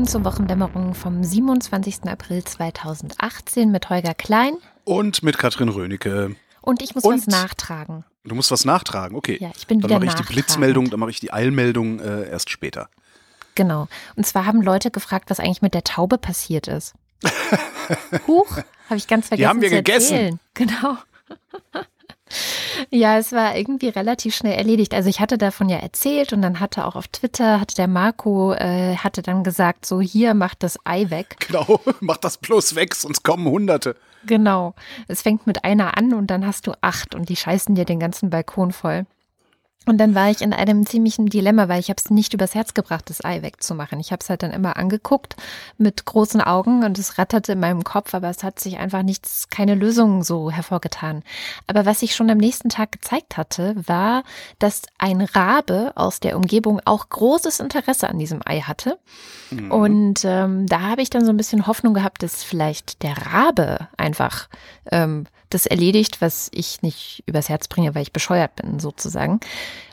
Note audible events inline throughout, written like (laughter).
willkommen zur Wochendämmerung vom 27. April 2018 mit Holger Klein. Und mit Katrin Rönecke. Und ich muss Und was nachtragen. Du musst was nachtragen, okay. Ja, ich bin dann wieder mache ich die Blitzmeldung, dann mache ich die Eilmeldung äh, erst später. Genau. Und zwar haben Leute gefragt, was eigentlich mit der Taube passiert ist. (laughs) Huch, habe ich ganz vergessen. Die haben wir zu gegessen. Erzählen. Genau. Ja, es war irgendwie relativ schnell erledigt. Also ich hatte davon ja erzählt und dann hatte auch auf Twitter, hatte der Marco, äh, hatte dann gesagt, so hier, macht das Ei weg. Genau, (laughs) mach das bloß weg, sonst kommen Hunderte. Genau. Es fängt mit einer an und dann hast du acht und die scheißen dir den ganzen Balkon voll. Und dann war ich in einem ziemlichen Dilemma, weil ich habe es nicht übers Herz gebracht, das Ei wegzumachen. Ich habe es halt dann immer angeguckt mit großen Augen und es ratterte in meinem Kopf, aber es hat sich einfach nichts, keine Lösung so hervorgetan. Aber was sich schon am nächsten Tag gezeigt hatte, war, dass ein Rabe aus der Umgebung auch großes Interesse an diesem Ei hatte. Mhm. Und ähm, da habe ich dann so ein bisschen Hoffnung gehabt, dass vielleicht der Rabe einfach ähm, das erledigt, was ich nicht übers Herz bringe, weil ich bescheuert bin, sozusagen.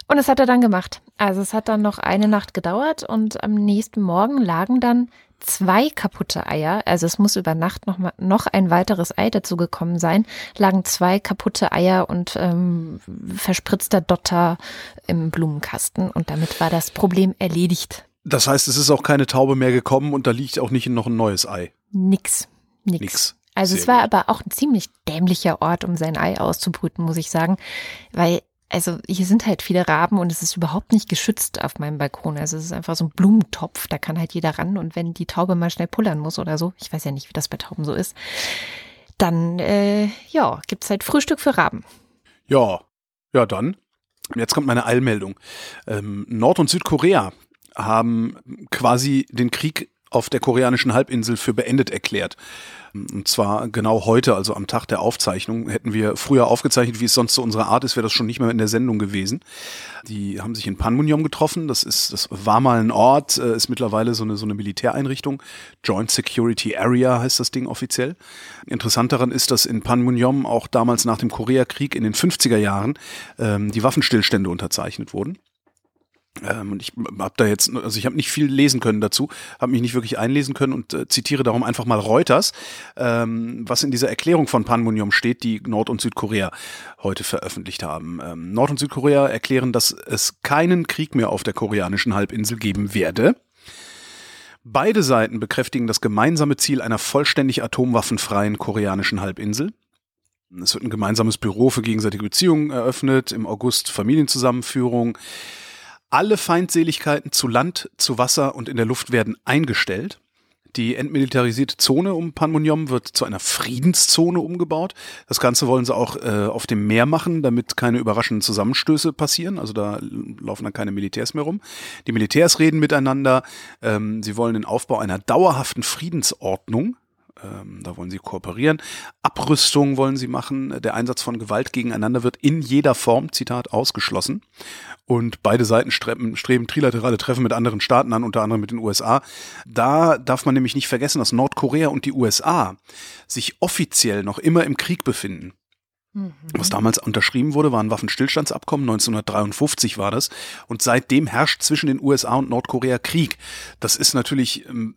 Und das hat er dann gemacht. Also es hat dann noch eine Nacht gedauert und am nächsten Morgen lagen dann zwei kaputte Eier, also es muss über Nacht noch, mal, noch ein weiteres Ei dazu gekommen sein, lagen zwei kaputte Eier und ähm, verspritzter Dotter im Blumenkasten und damit war das Problem erledigt. Das heißt, es ist auch keine Taube mehr gekommen und da liegt auch nicht noch ein neues Ei. Nix. Nix. Nix. Also Sehr es war gut. aber auch ein ziemlich dämlicher Ort, um sein Ei auszubrüten, muss ich sagen. Weil, also hier sind halt viele Raben und es ist überhaupt nicht geschützt auf meinem Balkon. Also es ist einfach so ein Blumentopf, da kann halt jeder ran. Und wenn die Taube mal schnell pullern muss oder so, ich weiß ja nicht, wie das bei Tauben so ist, dann, äh, ja, gibt's halt Frühstück für Raben. Ja, ja dann. Jetzt kommt meine Eilmeldung. Ähm, Nord- und Südkorea haben quasi den Krieg auf der koreanischen Halbinsel für beendet erklärt. Und zwar genau heute, also am Tag der Aufzeichnung, hätten wir früher aufgezeichnet, wie es sonst zu unserer Art ist, wäre das schon nicht mehr in der Sendung gewesen. Die haben sich in Panmunjom getroffen. Das ist, das war mal ein Ort, äh, ist mittlerweile so eine, so eine Militäreinrichtung. Joint Security Area heißt das Ding offiziell. Interessant daran ist, dass in Panmunjom auch damals nach dem Koreakrieg in den 50er Jahren ähm, die Waffenstillstände unterzeichnet wurden. Ähm, und ich habe da jetzt, also ich habe nicht viel lesen können dazu, habe mich nicht wirklich einlesen können und äh, zitiere darum einfach mal Reuters, ähm, was in dieser Erklärung von Panmunjom steht, die Nord- und Südkorea heute veröffentlicht haben. Ähm, Nord- und Südkorea erklären, dass es keinen Krieg mehr auf der koreanischen Halbinsel geben werde. Beide Seiten bekräftigen das gemeinsame Ziel einer vollständig atomwaffenfreien koreanischen Halbinsel. Es wird ein gemeinsames Büro für gegenseitige Beziehungen eröffnet, im August Familienzusammenführung. Alle Feindseligkeiten zu Land, zu Wasser und in der Luft werden eingestellt. Die entmilitarisierte Zone um Panmunjom wird zu einer Friedenszone umgebaut. Das Ganze wollen sie auch äh, auf dem Meer machen, damit keine überraschenden Zusammenstöße passieren. Also da laufen dann keine Militärs mehr rum. Die Militärs reden miteinander. Ähm, sie wollen den Aufbau einer dauerhaften Friedensordnung ähm, da wollen sie kooperieren. Abrüstung wollen sie machen. Der Einsatz von Gewalt gegeneinander wird in jeder Form, Zitat, ausgeschlossen. Und beide Seiten streben, streben trilaterale Treffen mit anderen Staaten an, unter anderem mit den USA. Da darf man nämlich nicht vergessen, dass Nordkorea und die USA sich offiziell noch immer im Krieg befinden. Mhm. Was damals unterschrieben wurde, war ein Waffenstillstandsabkommen, 1953 war das. Und seitdem herrscht zwischen den USA und Nordkorea Krieg. Das ist natürlich ähm,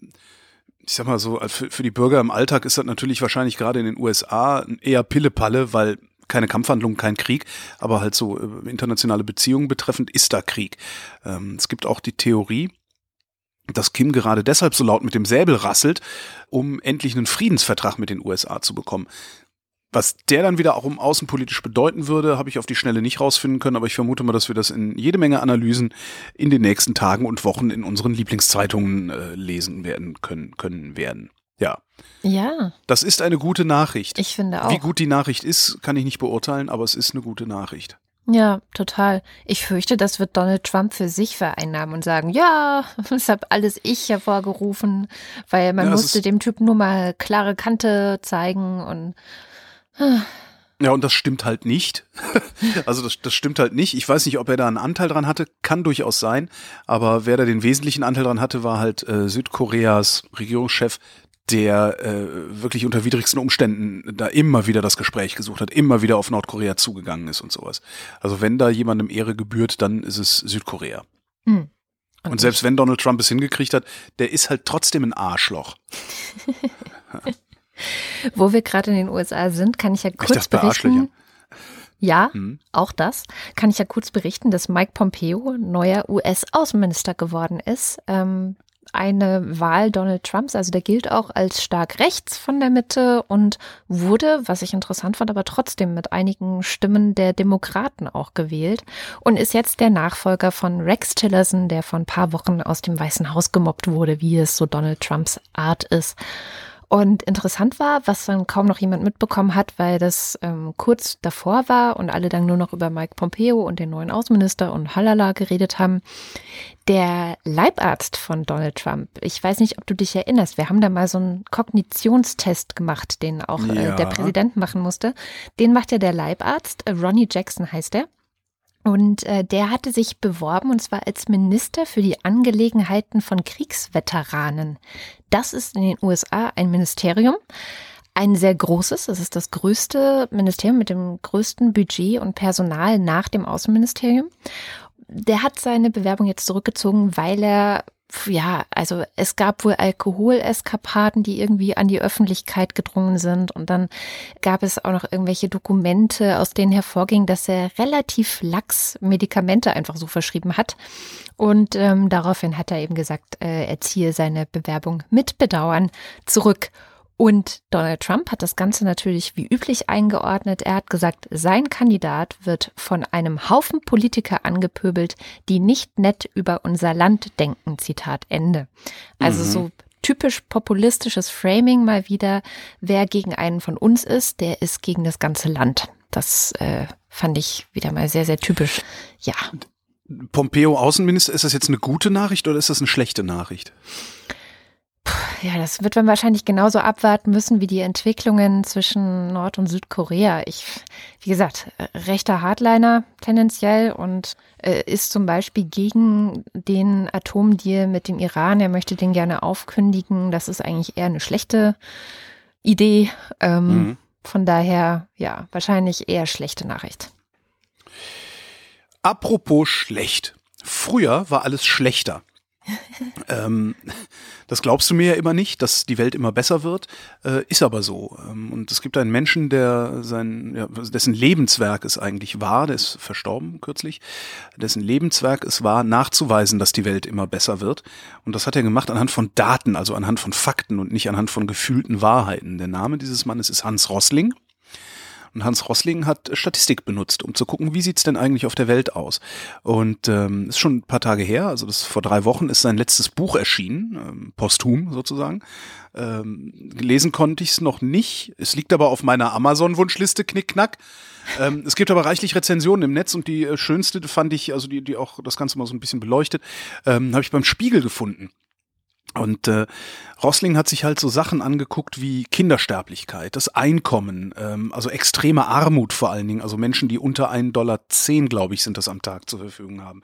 ich sag mal so, für, für die Bürger im Alltag ist das natürlich wahrscheinlich gerade in den USA eher Pillepalle, weil keine Kampfhandlung, kein Krieg, aber halt so äh, internationale Beziehungen betreffend ist da Krieg. Ähm, es gibt auch die Theorie, dass Kim gerade deshalb so laut mit dem Säbel rasselt, um endlich einen Friedensvertrag mit den USA zu bekommen. Was der dann wieder auch um außenpolitisch bedeuten würde, habe ich auf die Schnelle nicht rausfinden können, aber ich vermute mal, dass wir das in jede Menge Analysen in den nächsten Tagen und Wochen in unseren Lieblingszeitungen äh, lesen werden können, können werden. Ja. Ja. Das ist eine gute Nachricht. Ich finde auch. Wie gut die Nachricht ist, kann ich nicht beurteilen, aber es ist eine gute Nachricht. Ja, total. Ich fürchte, das wird Donald Trump für sich vereinnahmen und sagen, ja, (laughs) das habe alles ich hervorgerufen, weil man ja, musste dem Typ nur mal klare Kante zeigen und ja, und das stimmt halt nicht. (laughs) also das, das stimmt halt nicht. Ich weiß nicht, ob er da einen Anteil dran hatte, kann durchaus sein. Aber wer da den wesentlichen Anteil dran hatte, war halt äh, Südkoreas Regierungschef, der äh, wirklich unter widrigsten Umständen da immer wieder das Gespräch gesucht hat, immer wieder auf Nordkorea zugegangen ist und sowas. Also wenn da jemandem Ehre gebührt, dann ist es Südkorea. Hm. Und, und selbst wenn Donald Trump es hingekriegt hat, der ist halt trotzdem ein Arschloch. (laughs) Wo wir gerade in den USA sind, kann ich ja kurz ich berichten. Ja, hm. auch das kann ich ja kurz berichten, dass Mike Pompeo neuer US-Außenminister geworden ist. Ähm, eine Wahl Donald Trumps, also der gilt auch als stark rechts von der Mitte und wurde, was ich interessant fand, aber trotzdem mit einigen Stimmen der Demokraten auch gewählt und ist jetzt der Nachfolger von Rex Tillerson, der vor ein paar Wochen aus dem Weißen Haus gemobbt wurde, wie es so Donald Trumps Art ist. Und interessant war, was dann kaum noch jemand mitbekommen hat, weil das ähm, kurz davor war und alle dann nur noch über Mike Pompeo und den neuen Außenminister und Halala geredet haben. Der Leibarzt von Donald Trump, ich weiß nicht, ob du dich erinnerst, wir haben da mal so einen Kognitionstest gemacht, den auch äh, der Präsident machen musste. Den macht ja der Leibarzt, äh, Ronnie Jackson heißt er. Und äh, der hatte sich beworben und zwar als Minister für die Angelegenheiten von Kriegsveteranen. Das ist in den USA ein Ministerium, ein sehr großes. Es ist das größte Ministerium mit dem größten Budget und Personal nach dem Außenministerium. Der hat seine Bewerbung jetzt zurückgezogen, weil er ja, also es gab wohl Alkoholeskapaden, die irgendwie an die Öffentlichkeit gedrungen sind. Und dann gab es auch noch irgendwelche Dokumente, aus denen hervorging, dass er relativ lax Medikamente einfach so verschrieben hat. Und ähm, daraufhin hat er eben gesagt, äh, er ziehe seine Bewerbung mit Bedauern zurück. Und Donald Trump hat das Ganze natürlich wie üblich eingeordnet. Er hat gesagt, sein Kandidat wird von einem Haufen Politiker angepöbelt, die nicht nett über unser Land denken. Zitat Ende. Also mhm. so typisch populistisches Framing mal wieder. Wer gegen einen von uns ist, der ist gegen das ganze Land. Das äh, fand ich wieder mal sehr, sehr typisch. Ja. Pompeo Außenminister, ist das jetzt eine gute Nachricht oder ist das eine schlechte Nachricht? Ja, das wird man wahrscheinlich genauso abwarten müssen wie die Entwicklungen zwischen Nord- und Südkorea. Ich, wie gesagt, rechter Hardliner tendenziell und äh, ist zum Beispiel gegen den Atomdeal mit dem Iran. Er möchte den gerne aufkündigen. Das ist eigentlich eher eine schlechte Idee. Ähm, mhm. Von daher, ja, wahrscheinlich eher schlechte Nachricht. Apropos schlecht. Früher war alles schlechter ähm, das glaubst du mir ja immer nicht, dass die Welt immer besser wird, äh, ist aber so. Ähm, und es gibt einen Menschen, der sein, ja, dessen Lebenswerk es eigentlich war, der ist verstorben kürzlich, dessen Lebenswerk es war, nachzuweisen, dass die Welt immer besser wird. Und das hat er gemacht anhand von Daten, also anhand von Fakten und nicht anhand von gefühlten Wahrheiten. Der Name dieses Mannes ist Hans Rossling. Und Hans Rossling hat Statistik benutzt, um zu gucken, wie sieht's denn eigentlich auf der Welt aus. Und ähm, ist schon ein paar Tage her, also das vor drei Wochen ist sein letztes Buch erschienen, ähm, posthum sozusagen. Ähm, lesen konnte ich es noch nicht. Es liegt aber auf meiner Amazon-Wunschliste, knickknack. Ähm, es gibt aber reichlich Rezensionen im Netz und die äh, schönste fand ich, also die, die auch das Ganze mal so ein bisschen beleuchtet, ähm, habe ich beim Spiegel gefunden. Und äh, Rossling hat sich halt so Sachen angeguckt wie Kindersterblichkeit, das Einkommen, ähm, also extreme Armut vor allen Dingen, also Menschen, die unter 1,10 Dollar, glaube ich, sind das am Tag zur Verfügung haben.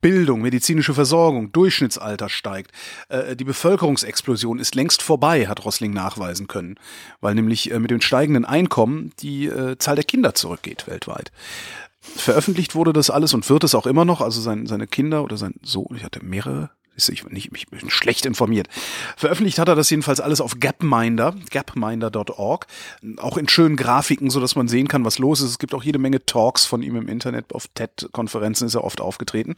Bildung, medizinische Versorgung, Durchschnittsalter steigt. Äh, die Bevölkerungsexplosion ist längst vorbei, hat Rossling nachweisen können, weil nämlich äh, mit dem steigenden Einkommen die äh, Zahl der Kinder zurückgeht weltweit. Veröffentlicht wurde das alles und wird es auch immer noch, also sein, seine Kinder oder sein Sohn, ich hatte mehrere ich, nicht, ich bin schlecht informiert. Veröffentlicht hat er das jedenfalls alles auf Gapminder, gapminder.org, auch in schönen Grafiken, so dass man sehen kann, was los ist. Es gibt auch jede Menge Talks von ihm im Internet, auf TED-Konferenzen ist er oft aufgetreten.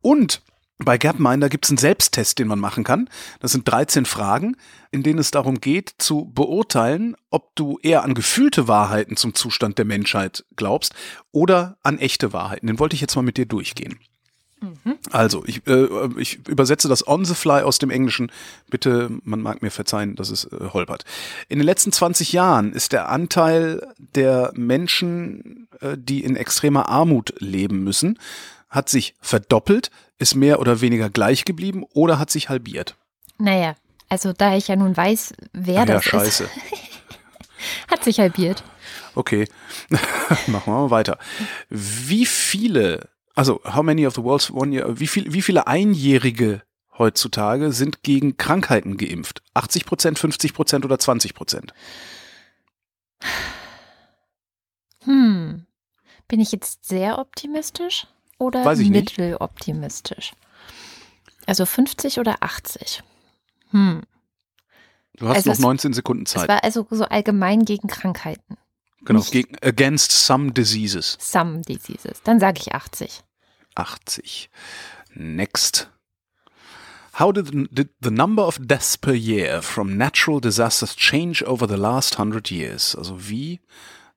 Und bei Gapminder gibt es einen Selbsttest, den man machen kann. Das sind 13 Fragen, in denen es darum geht, zu beurteilen, ob du eher an gefühlte Wahrheiten zum Zustand der Menschheit glaubst oder an echte Wahrheiten. Den wollte ich jetzt mal mit dir durchgehen. Mhm. Also, ich, äh, ich übersetze das on the fly aus dem Englischen. Bitte, man mag mir verzeihen, dass es äh, holpert. In den letzten 20 Jahren ist der Anteil der Menschen, äh, die in extremer Armut leben müssen, hat sich verdoppelt, ist mehr oder weniger gleich geblieben oder hat sich halbiert. Naja, also da ich ja nun weiß, wer Ach das ja, scheiße. ist, (laughs) hat sich halbiert. Okay, (laughs) machen wir mal weiter. Wie viele also how many of the world's one year, wie, viel, wie viele Einjährige heutzutage sind gegen Krankheiten geimpft? 80 Prozent, 50 Prozent oder 20 Prozent? Hm. Bin ich jetzt sehr optimistisch oder mitteloptimistisch? Also 50 oder 80? Hm. Du hast Also noch es- 19 Sekunden Es Zeit. war also so allgemein gegen Krankheiten. Genau, gegen, against some diseases. Some diseases. Dann sage ich 80. 80. Next. How did, did the number of deaths per year from natural disasters change over the last hundred years? Also wie,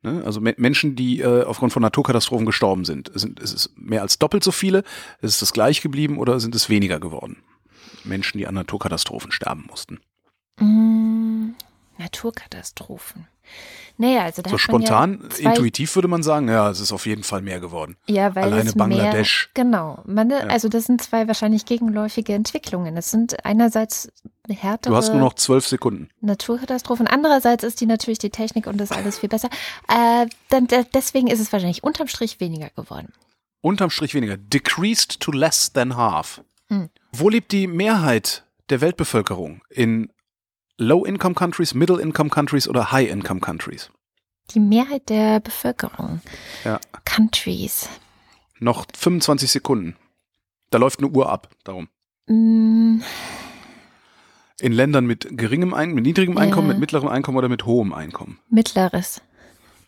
ne, also Me Menschen, die äh, aufgrund von Naturkatastrophen gestorben sind, sind, ist es mehr als doppelt so viele? Ist es das gleich geblieben oder sind es weniger geworden? Menschen, die an Naturkatastrophen sterben mussten. Mm, Naturkatastrophen. Naja, also da So spontan, ja intuitiv würde man sagen, ja, es ist auf jeden Fall mehr geworden. Ja, weil alleine es Bangladesch. Mehr, genau. Man, Ja. Also das sind zwei wahrscheinlich gegenläufige Entwicklungen. Es sind einerseits härtere Du hast nur noch zwölf Sekunden. Naturkatastrophen. Andererseits ist die natürlich die Technik und das alles viel besser. Äh, dann, de- deswegen ist es wahrscheinlich unterm Strich weniger geworden. Unterm Strich weniger. Decreased to less than half. Hm. Wo lebt die Mehrheit der Weltbevölkerung? In Low-Income Countries, Middle-Income Countries oder High-Income Countries? Die Mehrheit der Bevölkerung. Ja. Countries. Noch 25 Sekunden. Da läuft eine Uhr ab, darum. Mm, In Ländern mit geringem Einkommen, mit niedrigem Einkommen, Ja. mit mittlerem Einkommen oder mit hohem Einkommen. mittleres.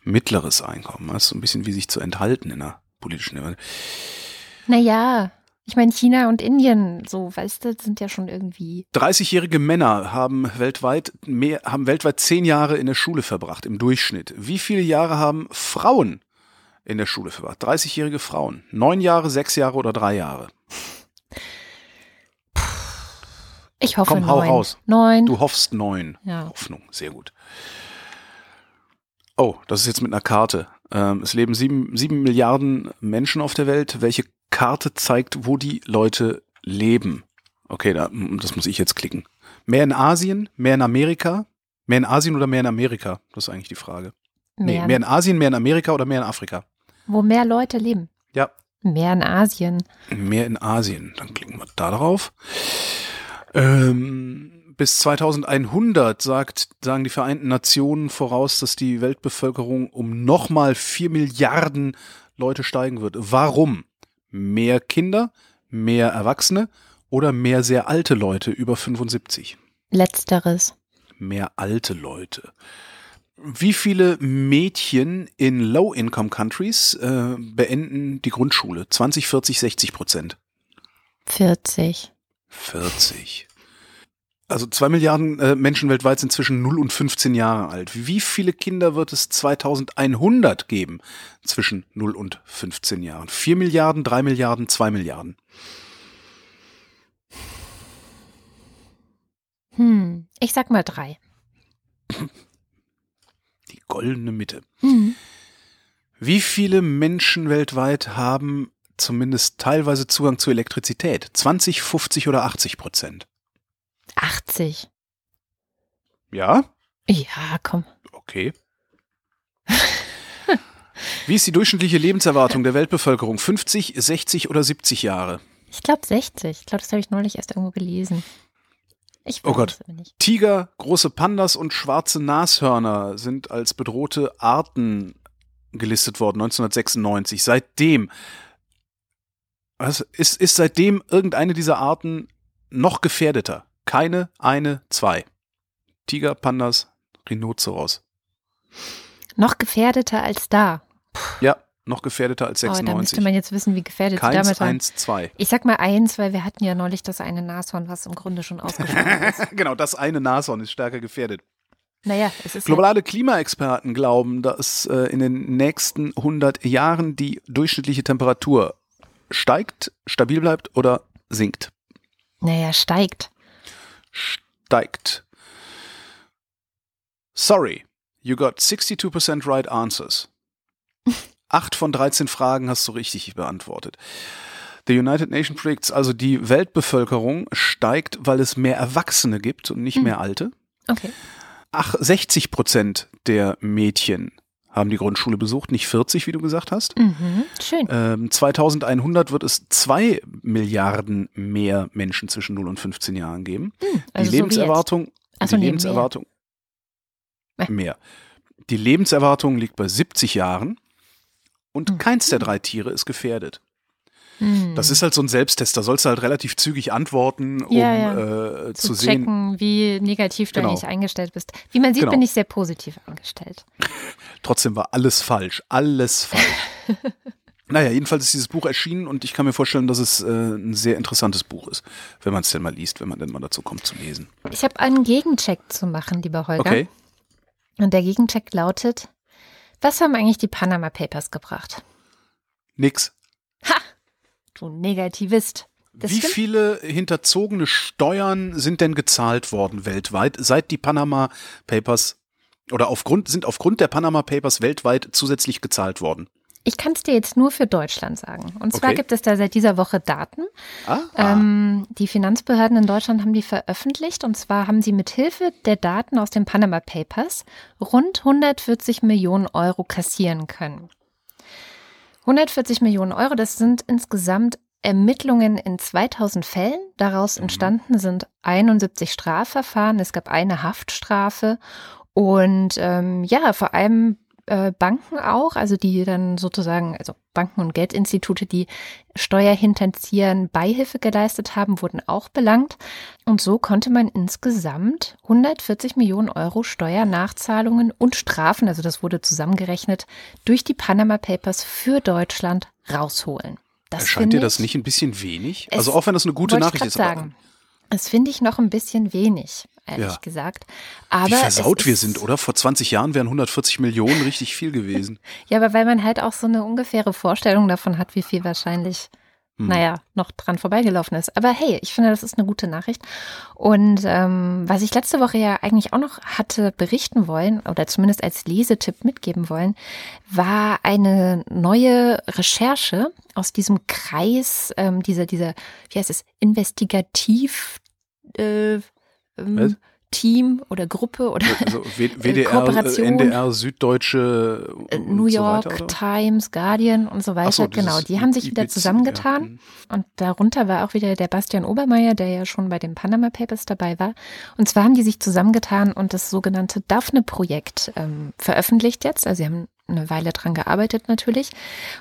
Mittleres Einkommen. Das ist so ein bisschen wie sich zu enthalten in der politischen Debatte. Naja, ich meine, China und Indien, so, weißt du, sind ja schon irgendwie. 30-jährige Männer haben weltweit mehr, haben weltweit zehn Jahre in der Schule verbracht, im Durchschnitt. Wie viele Jahre haben Frauen in der Schule verbracht? 30-jährige Frauen. Neun Jahre, sechs Jahre oder drei Jahre? Ich hoffe Komm, hau neun. raus. Neun. Du hoffst neun. Ja. Hoffnung, sehr gut. Oh, das ist jetzt mit einer Karte. Ähm, es leben sieben, sieben Milliarden Menschen auf der Welt. Welche Karte zeigt, wo die Leute leben? Okay, da, das muss ich jetzt klicken. Mehr in Asien, mehr in Amerika? Mehr in Asien oder mehr in Amerika? Das ist eigentlich die Frage. Nee, Mehr, mehr in Asien, mehr in Amerika oder mehr in Afrika? wo mehr Leute leben. Ja, Mehr in Asien. mehr in Asien. Dann klicken wir da drauf. Ähm, bis 2100 sagt, sagen die Vereinten Nationen voraus, dass die Weltbevölkerung um nochmal vier Milliarden Leute steigen wird. Warum? Mehr Kinder, mehr Erwachsene oder mehr sehr alte Leute über 75? Letzteres. Mehr alte Leute. Wie viele Mädchen in Low-Income-Countries äh, beenden die Grundschule? 20, 40, 60 Prozent? 40. 40. Also zwei Milliarden äh, Menschen weltweit sind zwischen 0 und 15 Jahre alt. Wie viele Kinder wird es 2100 geben zwischen 0 und 15 Jahren? 4 Milliarden, 3 Milliarden, 2 Milliarden. Hm. Ich sag mal drei. (laughs) Die goldene Mitte. Hm. Wie viele Menschen weltweit haben zumindest teilweise Zugang zu Elektrizität? 20, 50 oder 80 Prozent? 80. Ja? Ja, komm. Okay. Wie ist die durchschnittliche Lebenserwartung der Weltbevölkerung? 50, 60 oder 70 Jahre? Ich glaube 60. Ich glaube, das habe ich neulich erst irgendwo gelesen. Ich Oh Gott. Tiger, große Pandas und schwarze Nashörner sind als bedrohte Arten gelistet worden 1996. Seitdem was, ist, ist seitdem irgendeine dieser Arten noch gefährdeter? Keine, eine, zwei. Tiger, Pandas, Rhinoceros. Noch gefährdeter als da. Ja, noch gefährdeter als Oh, da müsste 96. man jetzt wissen, wie gefährdet Keins, damit waren. eins, zwei. Ich sag mal eins, weil wir hatten ja neulich das eine Nashorn, was im Grunde schon ausgestorben (laughs) ist. genau, das eine Nashorn ist stärker gefährdet. Naja, es ist Globale Klimaexperten glauben, dass äh, in den nächsten 100 Jahren die durchschnittliche Temperatur steigt, stabil bleibt oder sinkt. naja, steigt. Steigt. Sorry, you got 62% right answers. (laughs) Acht von 13 Fragen hast du richtig beantwortet. The United Nations predicts also, die Weltbevölkerung steigt, weil es mehr Erwachsene gibt und nicht Hm. mehr Alte. Okay. Ach, 60 Prozent der Mädchen haben die Grundschule besucht, nicht 40, wie du gesagt hast. Mhm. Schön. Ähm, 2100 wird es zwei Milliarden mehr Menschen zwischen 0 und 15 Jahren geben. Hm, Die also so jetzt. Lebenserwartung, so, die Lebenserwartung, mehr. mehr. Die Lebenserwartung liegt bei 70 Jahren und Hm. keins der drei Tiere ist gefährdet. Hm. Das ist halt so ein Selbsttest, da sollst du halt relativ zügig antworten, um Ja, ja. Äh, zu, zu, sehen. checken, wie negativ du Genau. eigentlich eingestellt bist. Wie man sieht, Genau. bin ich sehr positiv eingestellt. (laughs) Trotzdem war alles falsch, alles falsch. (laughs) naja, jedenfalls ist dieses Buch erschienen und ich kann mir vorstellen, dass es äh, ein sehr interessantes Buch ist, wenn man es denn mal liest, wenn man denn mal dazu kommt zu lesen. Ich habe einen Gegencheck zu machen, lieber Holger. Okay. Und der Gegencheck lautet, was haben eigentlich die Panama Papers gebracht? Nix. Du Negativist. Das Wie stimmt. viele hinterzogene Steuern sind denn gezahlt worden weltweit, seit die Panama Papers oder aufgrund, sind aufgrund der Panama Papers weltweit zusätzlich gezahlt worden? Ich kann es dir jetzt nur für Deutschland sagen. Und zwar Okay. gibt es da seit dieser Woche Daten. Ah, Ähm, die Finanzbehörden in Deutschland haben die veröffentlicht. Und zwar haben sie mit Hilfe der Daten aus den Panama Papers rund 140 Millionen Euro kassieren können. 140 Millionen Euro, das sind insgesamt Ermittlungen in 2000 Fällen. Daraus entstanden sind 71 Strafverfahren. Es gab eine Haftstrafe. Und ähm, ja, vor allem äh, Banken auch, also die dann sozusagen, also Banken und Geldinstitute, die Steuerhinterziehern Beihilfe geleistet haben, wurden auch belangt. Und so konnte man insgesamt 140 Millionen Euro Steuernachzahlungen und Strafen, also das wurde zusammengerechnet, durch die Panama Papers für Deutschland rausholen. Das erscheint dir das ich- nicht ein bisschen wenig? Also auch wenn das eine gute Nachricht ist. sagen. Das finde ich noch ein bisschen wenig, ehrlich Ja. gesagt. Aber Wie versaut wir sind, oder? Vor 20 Jahren wären 140 Millionen richtig viel gewesen. (laughs) Ja, aber weil man halt auch so eine ungefähre Vorstellung davon hat, wie viel wahrscheinlich, Hm. naja, noch dran vorbeigelaufen ist. Aber hey, ich finde, das ist eine gute Nachricht. Und ähm, was ich letzte Woche ja eigentlich auch noch hatte berichten wollen oder zumindest als Lesetipp mitgeben wollen, war eine neue Recherche aus diesem Kreis, ähm, dieser, dieser, wie heißt es, Investigativ äh, ähm, Team oder Gruppe oder Also WDR, (laughs) Kooperation. äh, NDR, Süddeutsche, äh, New so York weiter, oder? Times, Guardian und so weiter. So, genau, die haben sich wieder IPC, zusammengetan. ja. Mhm. Und darunter war auch wieder der Bastian Obermeier, der ja schon bei den Panama Papers dabei war. Und zwar haben die sich zusammengetan und das sogenannte Daphne-Projekt ähm, veröffentlicht jetzt. Also sie haben eine Weile dran gearbeitet natürlich.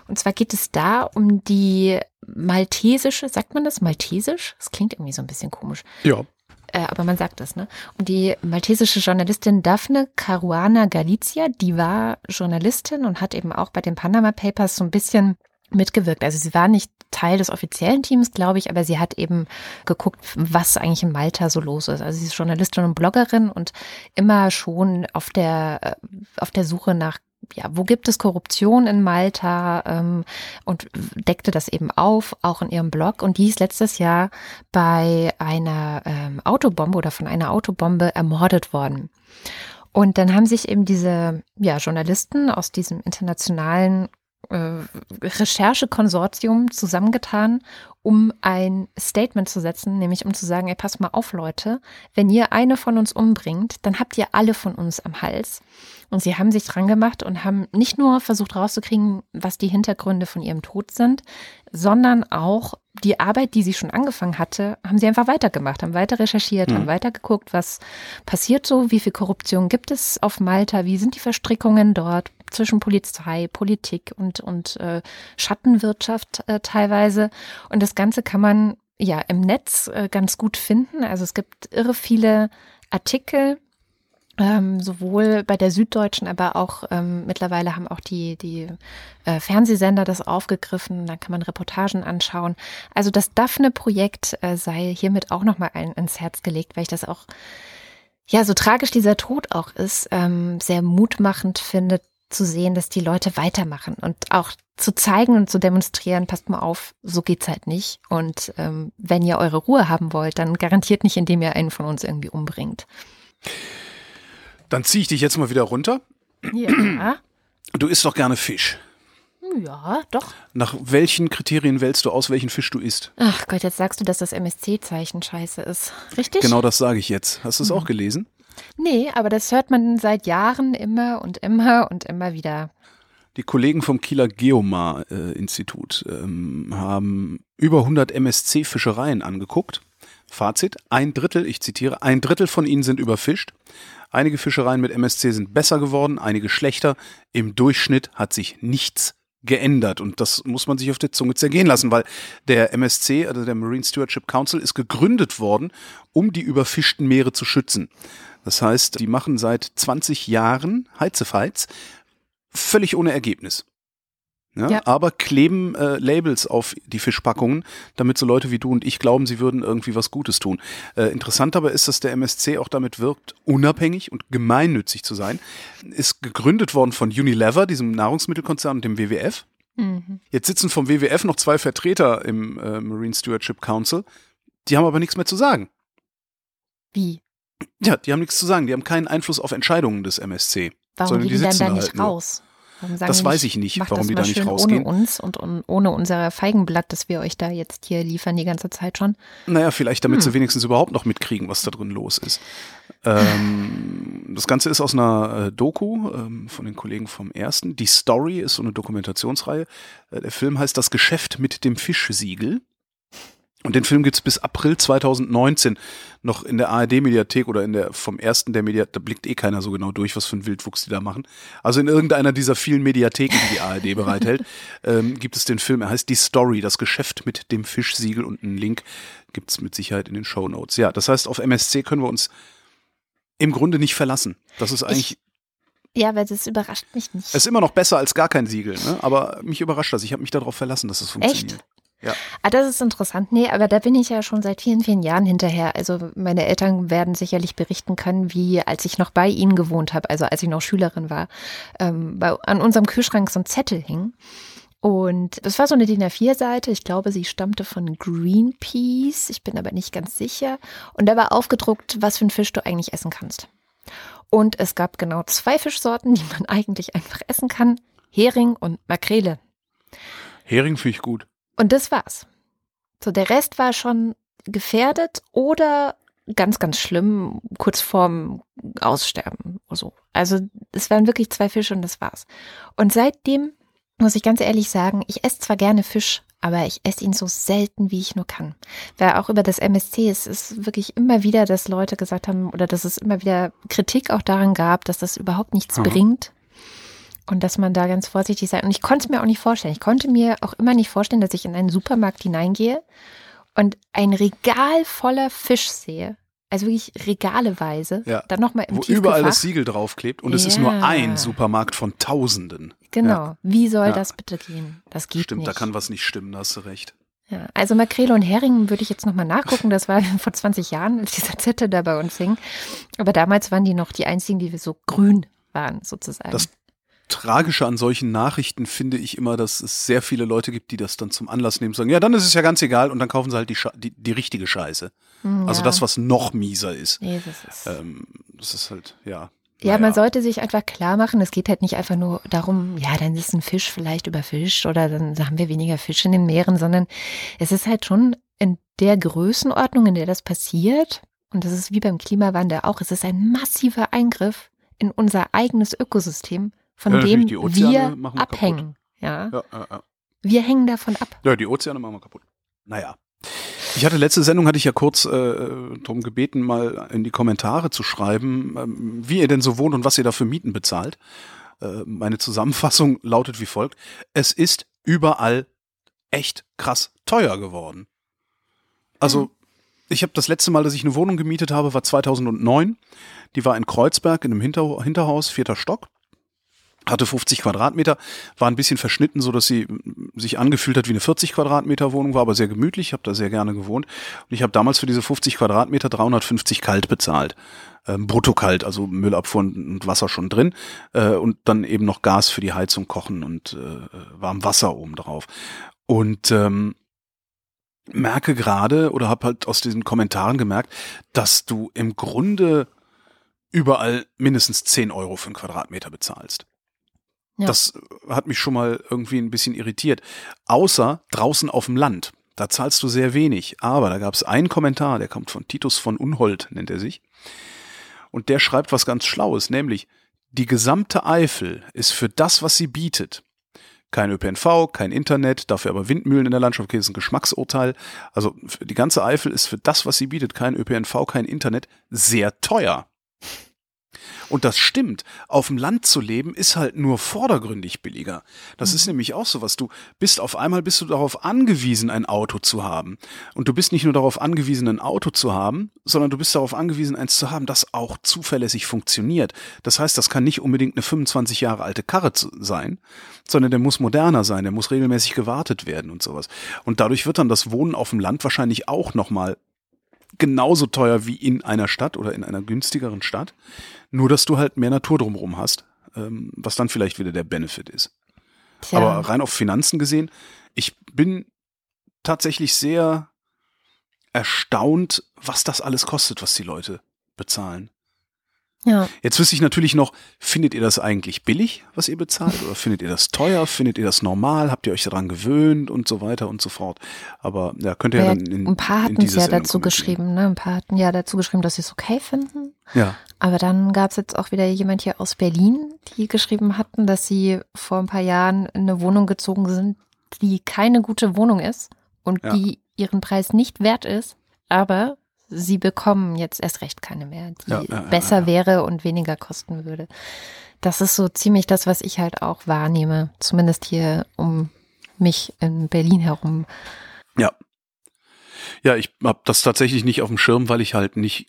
Und zwar geht es da um die maltesische, sagt man das maltesisch? Das klingt irgendwie so ein bisschen komisch. Ja, Äh, aber man sagt das, ne? Und die maltesische Journalistin Daphne Caruana Galizia, die war Journalistin und hat eben auch bei den Panama Papers so ein bisschen mitgewirkt. Also sie war nicht Teil des offiziellen Teams, glaube ich, aber sie hat eben geguckt, was eigentlich in Malta so los ist. Also sie ist Journalistin und Bloggerin und immer schon auf der, äh, auf der Suche nach ja, wo gibt es Korruption in Malta ähm, und deckte das eben auf, auch in ihrem Blog. Und die ist letztes Jahr bei einer ähm, Autobombe oder von einer Autobombe ermordet worden. Und dann haben sich eben diese ja, Journalisten aus diesem internationalen äh, Recherchekonsortium zusammengetan, um ein Statement zu setzen, nämlich um zu sagen, ey, pass mal auf, Leute, wenn ihr eine von uns umbringt, dann habt ihr alle von uns am Hals. Und sie haben sich dran gemacht und haben nicht nur versucht rauszukriegen, was die Hintergründe von ihrem Tod sind, sondern auch die Arbeit, die sie schon angefangen hatte, haben sie einfach weitergemacht, haben weiter recherchiert, haben weiter geguckt, was passiert so, wie viel Korruption gibt es auf Malta, wie sind die Verstrickungen dort zwischen Polizei, Politik und, und äh, Schattenwirtschaft äh, teilweise. Und das Ganze kann man ja im Netz äh, ganz gut finden. Also es gibt irre viele Artikel, ähm, sowohl bei der Süddeutschen, aber auch ähm, mittlerweile haben auch die, die äh, Fernsehsender das aufgegriffen. Da kann man Reportagen anschauen. Also das Daphne-Projekt äh, sei hiermit auch nochmal ein, ins Herz gelegt, weil ich das auch, ja, so tragisch dieser Tod auch ist, ähm, sehr mutmachend finde, zu sehen, dass die Leute weitermachen und auch zu zeigen und zu demonstrieren, passt mal auf, so geht's halt nicht. Und ähm, wenn ihr eure Ruhe haben wollt, dann garantiert nicht, indem ihr einen von uns irgendwie umbringt. Dann ziehe ich dich jetzt mal wieder runter. Ja, Du isst doch gerne Fisch. ja, doch. Nach welchen Kriterien wählst du aus, welchen Fisch du isst? Ach Gott, jetzt sagst du, dass das MSC-Zeichen scheiße ist. Richtig? Genau das sage ich jetzt. Hast du es auch gelesen? Nee, aber das hört man seit Jahren immer und immer und immer wieder. Die Kollegen vom Kieler Geomar-Institut ähm, haben über 100 MSC-Fischereien angeguckt. Fazit, ein Drittel, ich zitiere, ein Drittel von ihnen sind überfischt. Einige Fischereien mit MSC sind besser geworden, einige schlechter. Im Durchschnitt hat sich nichts geändert und das muss man sich auf der Zunge zergehen lassen, weil der MSC, also der Marine Stewardship Council, ist gegründet worden, um die überfischten Meere zu schützen. Das heißt, die machen seit 20 Jahren Heizefeiz völlig ohne Ergebnis. Ja, ja. Aber kleben äh, Labels auf die Fischpackungen, damit so Leute wie du und ich glauben, sie würden irgendwie was Gutes tun. Äh, interessant aber ist, dass der MSC auch damit wirkt, unabhängig und gemeinnützig zu sein. Ist gegründet worden von Unilever, diesem Nahrungsmittelkonzern und dem WWF. Mhm. Jetzt sitzen vom WWF noch zwei Vertreter im äh, Marine Stewardship Council. Die haben aber nichts mehr zu sagen. Wie? Ja, die haben nichts zu sagen. Die haben keinen Einfluss auf Entscheidungen des MSC. Warum gehen die dann da nicht halt raus? Das weiß ich nicht, warum die da nicht rausgehen. Ohne uns und, ohne unser Feigenblatt, das wir euch da jetzt hier liefern die ganze Zeit schon. Naja, vielleicht damit hm. sie wenigstens überhaupt noch mitkriegen, was da drin los ist. Ähm, das Ganze ist aus einer äh, Doku ähm, von den Kollegen vom Ersten. Die Story ist so eine Dokumentationsreihe. Äh, der Film heißt Das Geschäft mit dem Fischsiegel. Und den Film gibt's bis April 2019 noch in der ARD-Mediathek oder in der vom ersten der Mediathek, da blickt eh keiner so genau durch, was für ein Wildwuchs die da machen. Also in irgendeiner dieser vielen Mediatheken, die die ARD bereithält, (laughs) ähm, gibt es den Film. Er heißt Die Story, das Geschäft mit dem Fischsiegel und einen Link gibt's mit Sicherheit in den Show Notes. Ja, das heißt, auf MSC können wir uns im Grunde nicht verlassen. Das ist eigentlich. Ich ja, weil das überrascht mich nicht. Es ist immer noch besser als gar kein Siegel, ne? aber mich überrascht das. Ich habe mich darauf verlassen, dass es funktioniert. Echt? Ja. Ah, das ist interessant. Nee, aber da bin ich ja schon seit vielen, vielen Jahren hinterher. Also meine Eltern werden sicherlich berichten können, wie als ich noch bei ihnen gewohnt habe, also als ich noch Schülerin war, ähm, bei, an unserem Kühlschrank so ein Zettel hing. Und das war so eine DIN A4-Seite. Ich glaube, sie stammte von Greenpeace. Ich bin aber nicht ganz sicher. Und da war aufgedruckt, was für einen Fisch du eigentlich essen kannst. Und es gab genau zwei Fischsorten, die man (laughs) eigentlich einfach essen kann. Hering und Makrele. Hering finde ich gut. Und das war's. So, der Rest war schon gefährdet oder ganz, ganz schlimm, kurz vorm Aussterben oder so. Also es waren wirklich zwei Fische und das war's. Und seitdem muss ich ganz ehrlich sagen, ich esse zwar gerne Fisch, aber ich esse ihn so selten, wie ich nur kann. Weil auch über das MSC es ist wirklich immer wieder, dass Leute gesagt haben oder dass es immer wieder Kritik auch daran gab, dass das überhaupt nichts mhm. bringt, und dass man da ganz vorsichtig sein. Und ich konnte es mir auch nicht vorstellen. Ich konnte mir auch immer nicht vorstellen, dass ich in einen Supermarkt hineingehe und ein Regal voller Fisch sehe. Also wirklich regaleweise. Ja. Dann nochmal im Wo überall das Siegel draufklebt und ja. es ist nur ein Supermarkt von Tausenden. Genau. Ja. Wie soll das bitte gehen? Das geht Stimmt, nicht. da kann was nicht stimmen, da hast du recht. Ja, also Makrele und Hering würde ich jetzt nochmal nachgucken. Das war (laughs) vor 20 Jahren, als dieser Zettel da bei uns hing. Aber damals waren die noch die einzigen, die so grün waren, sozusagen. Das Tragische an solchen Nachrichten finde ich immer, dass es sehr viele Leute gibt, die das dann zum Anlass nehmen und sagen, ja, dann ist es ja ganz egal und dann kaufen sie halt die, die, die richtige Scheiße. Hm, also ja. Also das, was noch mieser ist. Nee, das ist, ähm, das ist halt, ja. Ja, naja. man sollte sich einfach klar machen, es geht halt nicht einfach nur darum, ja, dann ist ein Fisch vielleicht überfischt oder dann haben wir weniger Fisch in den Meeren, sondern es ist halt schon in der Größenordnung, in der das passiert, und das ist wie beim Klimawandel auch, es ist ein massiver Eingriff in unser eigenes Ökosystem, von ja, dem wir abhängen. Ja. Ja, ja. Wir hängen davon ab. Ja, die Ozeane machen wir kaputt. Naja. Ich hatte letzte Sendung, hatte ich ja kurz äh, darum gebeten, mal in die Kommentare zu schreiben, ähm, wie ihr denn so wohnt und was ihr da für Mieten bezahlt. Äh, meine Zusammenfassung (laughs) lautet wie folgt. Es ist überall echt krass teuer geworden. Also, mhm. ich habe das letzte Mal, dass ich eine Wohnung gemietet habe, war 2009. Die war in Kreuzberg in einem Hinter Hinterhaus, vierter Stock hatte 50 Quadratmeter, war ein bisschen verschnitten, so dass sie sich angefühlt hat wie eine 40 Quadratmeter Wohnung, war aber sehr gemütlich, habe da sehr gerne gewohnt. Und ich habe damals für diese 50 Quadratmeter 350 kalt bezahlt, ähm, brutto kalt, also Müllabfuhr und Wasser schon drin. Äh, und dann eben noch Gas für die Heizung, Kochen und äh, warm Wasser oben drauf. Und ähm, merke gerade oder habe halt aus diesen Kommentaren gemerkt, dass du im Grunde überall mindestens 10 Euro für einen Quadratmeter bezahlst. Ja. Das hat mich schon mal irgendwie ein bisschen irritiert. Außer draußen auf dem Land. Da zahlst du sehr wenig. Aber da gab es einen Kommentar, der kommt von Titus von Unhold, nennt er sich. Und der schreibt was ganz Schlaues, nämlich die gesamte Eifel ist für das, was sie bietet, kein ÖPNV, kein Internet, dafür aber Windmühlen in der Landschaft, okay, das ist ein Geschmacksurteil. Also die ganze Eifel ist für das, was sie bietet, kein ÖPNV, kein Internet, sehr teuer. Und das stimmt. Auf dem Land zu leben ist halt nur vordergründig billiger. Das mhm. ist nämlich auch so was. Du bist auf einmal bist du darauf angewiesen, ein Auto zu haben. Und du bist nicht nur darauf angewiesen, ein Auto zu haben, sondern du bist darauf angewiesen, eins zu haben, das auch zuverlässig funktioniert. Das heißt, das kann nicht unbedingt eine 25 Jahre alte Karre sein, sondern der muss moderner sein, der muss regelmäßig gewartet werden und sowas. Und dadurch wird dann das Wohnen auf dem Land wahrscheinlich auch nochmal genauso teuer wie in einer Stadt oder in einer günstigeren Stadt. Nur, dass du halt mehr Natur drumherum hast, ähm, was dann vielleicht wieder der Benefit ist. Tja. Aber rein auf Finanzen gesehen, ich bin tatsächlich sehr erstaunt, was das alles kostet, was die Leute bezahlen. Ja. Jetzt wüsste ich natürlich noch, findet ihr das eigentlich billig, was ihr bezahlt? Oder findet ihr das teuer? Findet ihr das normal? Habt ihr euch daran gewöhnt und so weiter und so fort? Aber ja, könnt ihr ja, dann in Ein paar hatten es ja dazu geschrieben, ne? Ein paar hatten ja dazu geschrieben, dass sie es okay finden. Ja. Aber dann gab es jetzt auch wieder jemand hier aus Berlin, die geschrieben hatten, dass sie vor ein paar Jahren in eine Wohnung gezogen sind, die keine gute Wohnung ist und ja. die ihren Preis nicht wert ist, aber sie bekommen jetzt erst recht keine mehr, die ja, ja, besser ja, wäre und weniger kosten würde. Das ist so ziemlich das, was ich halt auch wahrnehme, zumindest hier um mich in Berlin herum. Ja. Ja, ich habe das tatsächlich nicht auf dem Schirm, weil ich halt nicht,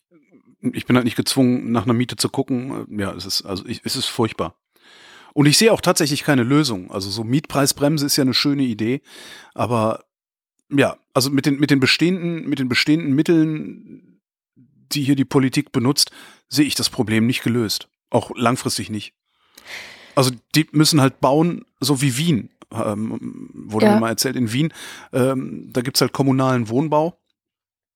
ich bin halt nicht gezwungen, nach einer Miete zu gucken. Ja, es ist, also ich, es ist furchtbar. Und ich sehe auch tatsächlich keine Lösung. Also so Mietpreisbremse ist ja eine schöne Idee, aber ja, also mit den, mit den bestehenden, mit den bestehenden Mitteln, die hier die Politik benutzt, sehe ich das Problem nicht gelöst. Auch langfristig nicht. Also die müssen halt bauen, so wie Wien. Ähm, wurde ja. mir mal erzählt, in Wien, ähm, da gibt's halt kommunalen Wohnbau,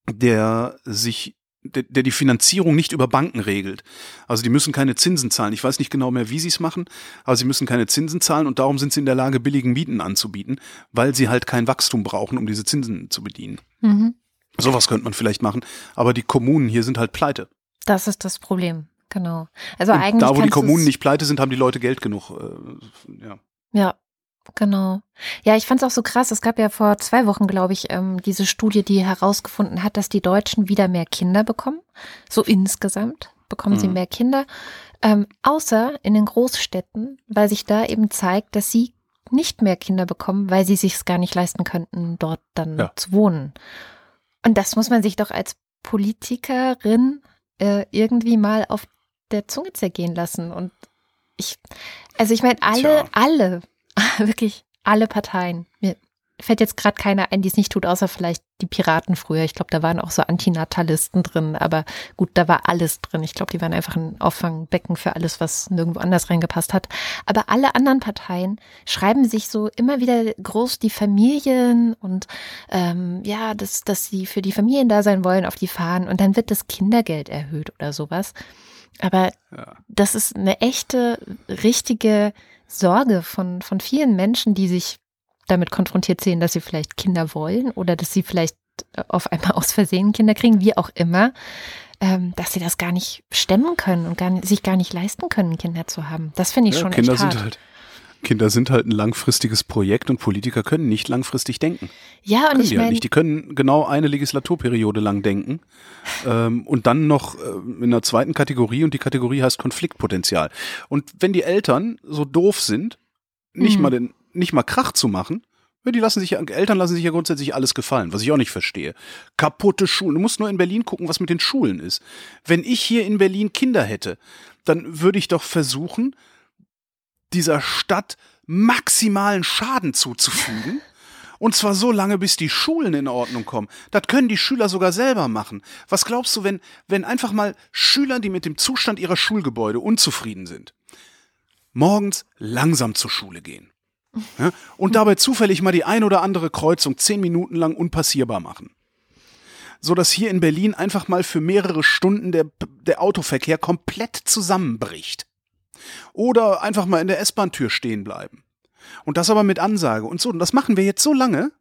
der sich der, der die Finanzierung nicht über Banken regelt. Also die müssen keine Zinsen zahlen. Ich weiß nicht genau mehr, wie sie es machen, aber sie müssen keine Zinsen zahlen und darum sind sie in der Lage, billigen Mieten anzubieten, weil sie halt kein Wachstum brauchen, um diese Zinsen zu bedienen. Mhm. Sowas könnte man vielleicht machen, aber die Kommunen hier sind halt pleite. Das ist das Problem, genau. Also und eigentlich da, wo die Kommunen nicht pleite sind, haben die Leute Geld genug. Äh, ja. Ja, Genau. Ja, ich fand es auch so krass. Es gab ja vor zwei Wochen, glaube ich, ähm, diese Studie, die herausgefunden hat, dass die Deutschen wieder mehr Kinder bekommen. So insgesamt bekommen mhm. sie mehr Kinder. Ähm, außer in den Großstädten, weil sich da eben zeigt, dass sie nicht mehr Kinder bekommen, weil sie sich es gar nicht leisten könnten, dort dann ja. zu wohnen. Und das muss man sich doch als Politikerin äh, irgendwie mal auf der Zunge zergehen lassen. Und ich, also ich meine, alle, Tja. alle (laughs) wirklich alle Parteien. Mir fällt jetzt gerade keiner ein, die es nicht tut, außer vielleicht die Piraten früher. Ich glaube, da waren auch so Antinatalisten drin, aber gut, da war alles drin. Ich glaube, die waren einfach ein Auffangbecken für alles, was nirgendwo anders reingepasst hat. Aber alle anderen Parteien schreiben sich so immer wieder groß die Familien und ähm, ja, dass, dass sie für die Familien da sein wollen auf die Fahnen und dann wird das Kindergeld erhöht oder sowas. Aber ja. das ist eine echte, richtige Sorge von, von vielen Menschen, die sich damit konfrontiert sehen, dass sie vielleicht Kinder wollen oder dass sie vielleicht äh, auf einmal aus Versehen Kinder kriegen, wie auch immer, ähm, dass sie das gar nicht stemmen können und gar nicht, sich gar nicht leisten können, Kinder zu haben. Das finde ich ja, schon Kinder echt hart. Sind halt, Kinder sind halt ein langfristiges Projekt und Politiker können nicht langfristig denken. Ja, und können ich die meine, halt. Die können genau eine Legislaturperiode lang denken ähm, und dann noch äh, in einer zweiten Kategorie und die Kategorie heißt Konfliktpotenzial. Und wenn die Eltern so doof sind, nicht mhm. mal den, nicht mal Krach zu machen, die lassen sich Eltern lassen sich ja grundsätzlich alles gefallen, was ich auch nicht verstehe. Kaputte Schulen. Du musst nur in Berlin gucken, was mit den Schulen ist. Wenn ich hier in Berlin Kinder hätte, dann würde ich doch versuchen, dieser Stadt maximalen Schaden zuzufügen. Und zwar so lange, bis die Schulen in Ordnung kommen. Das können die Schüler sogar selber machen. Was glaubst du, wenn, wenn einfach mal Schüler, die mit dem Zustand ihrer Schulgebäude unzufrieden sind, morgens langsam zur Schule gehen? Ja, und dabei zufällig mal die ein oder andere Kreuzung zehn Minuten lang unpassierbar machen. So dass hier in Berlin einfach mal für mehrere Stunden der, der Autoverkehr komplett zusammenbricht. Oder einfach mal in der S-Bahn-Tür stehen bleiben. Und das aber mit Ansage und so. Und das machen wir jetzt so lange,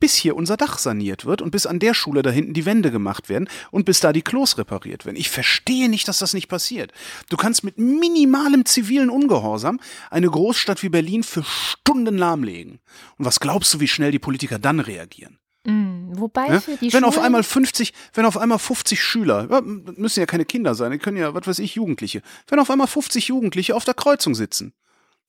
bis hier unser Dach saniert wird und bis an der Schule da hinten die Wände gemacht werden und bis da die Klos repariert werden. Ich verstehe nicht, dass das nicht passiert. Du kannst mit minimalem zivilen Ungehorsam eine Großstadt wie Berlin für Stunden lahmlegen. Und was glaubst du, wie schnell die Politiker dann reagieren? Mm, Wobei Ja? für die wenn auf einmal 50, wenn auf einmal 50 Schüler, ja, müssen ja keine Kinder sein, die können ja, was weiß ich, Jugendliche. Wenn auf einmal 50 Jugendliche auf der Kreuzung sitzen,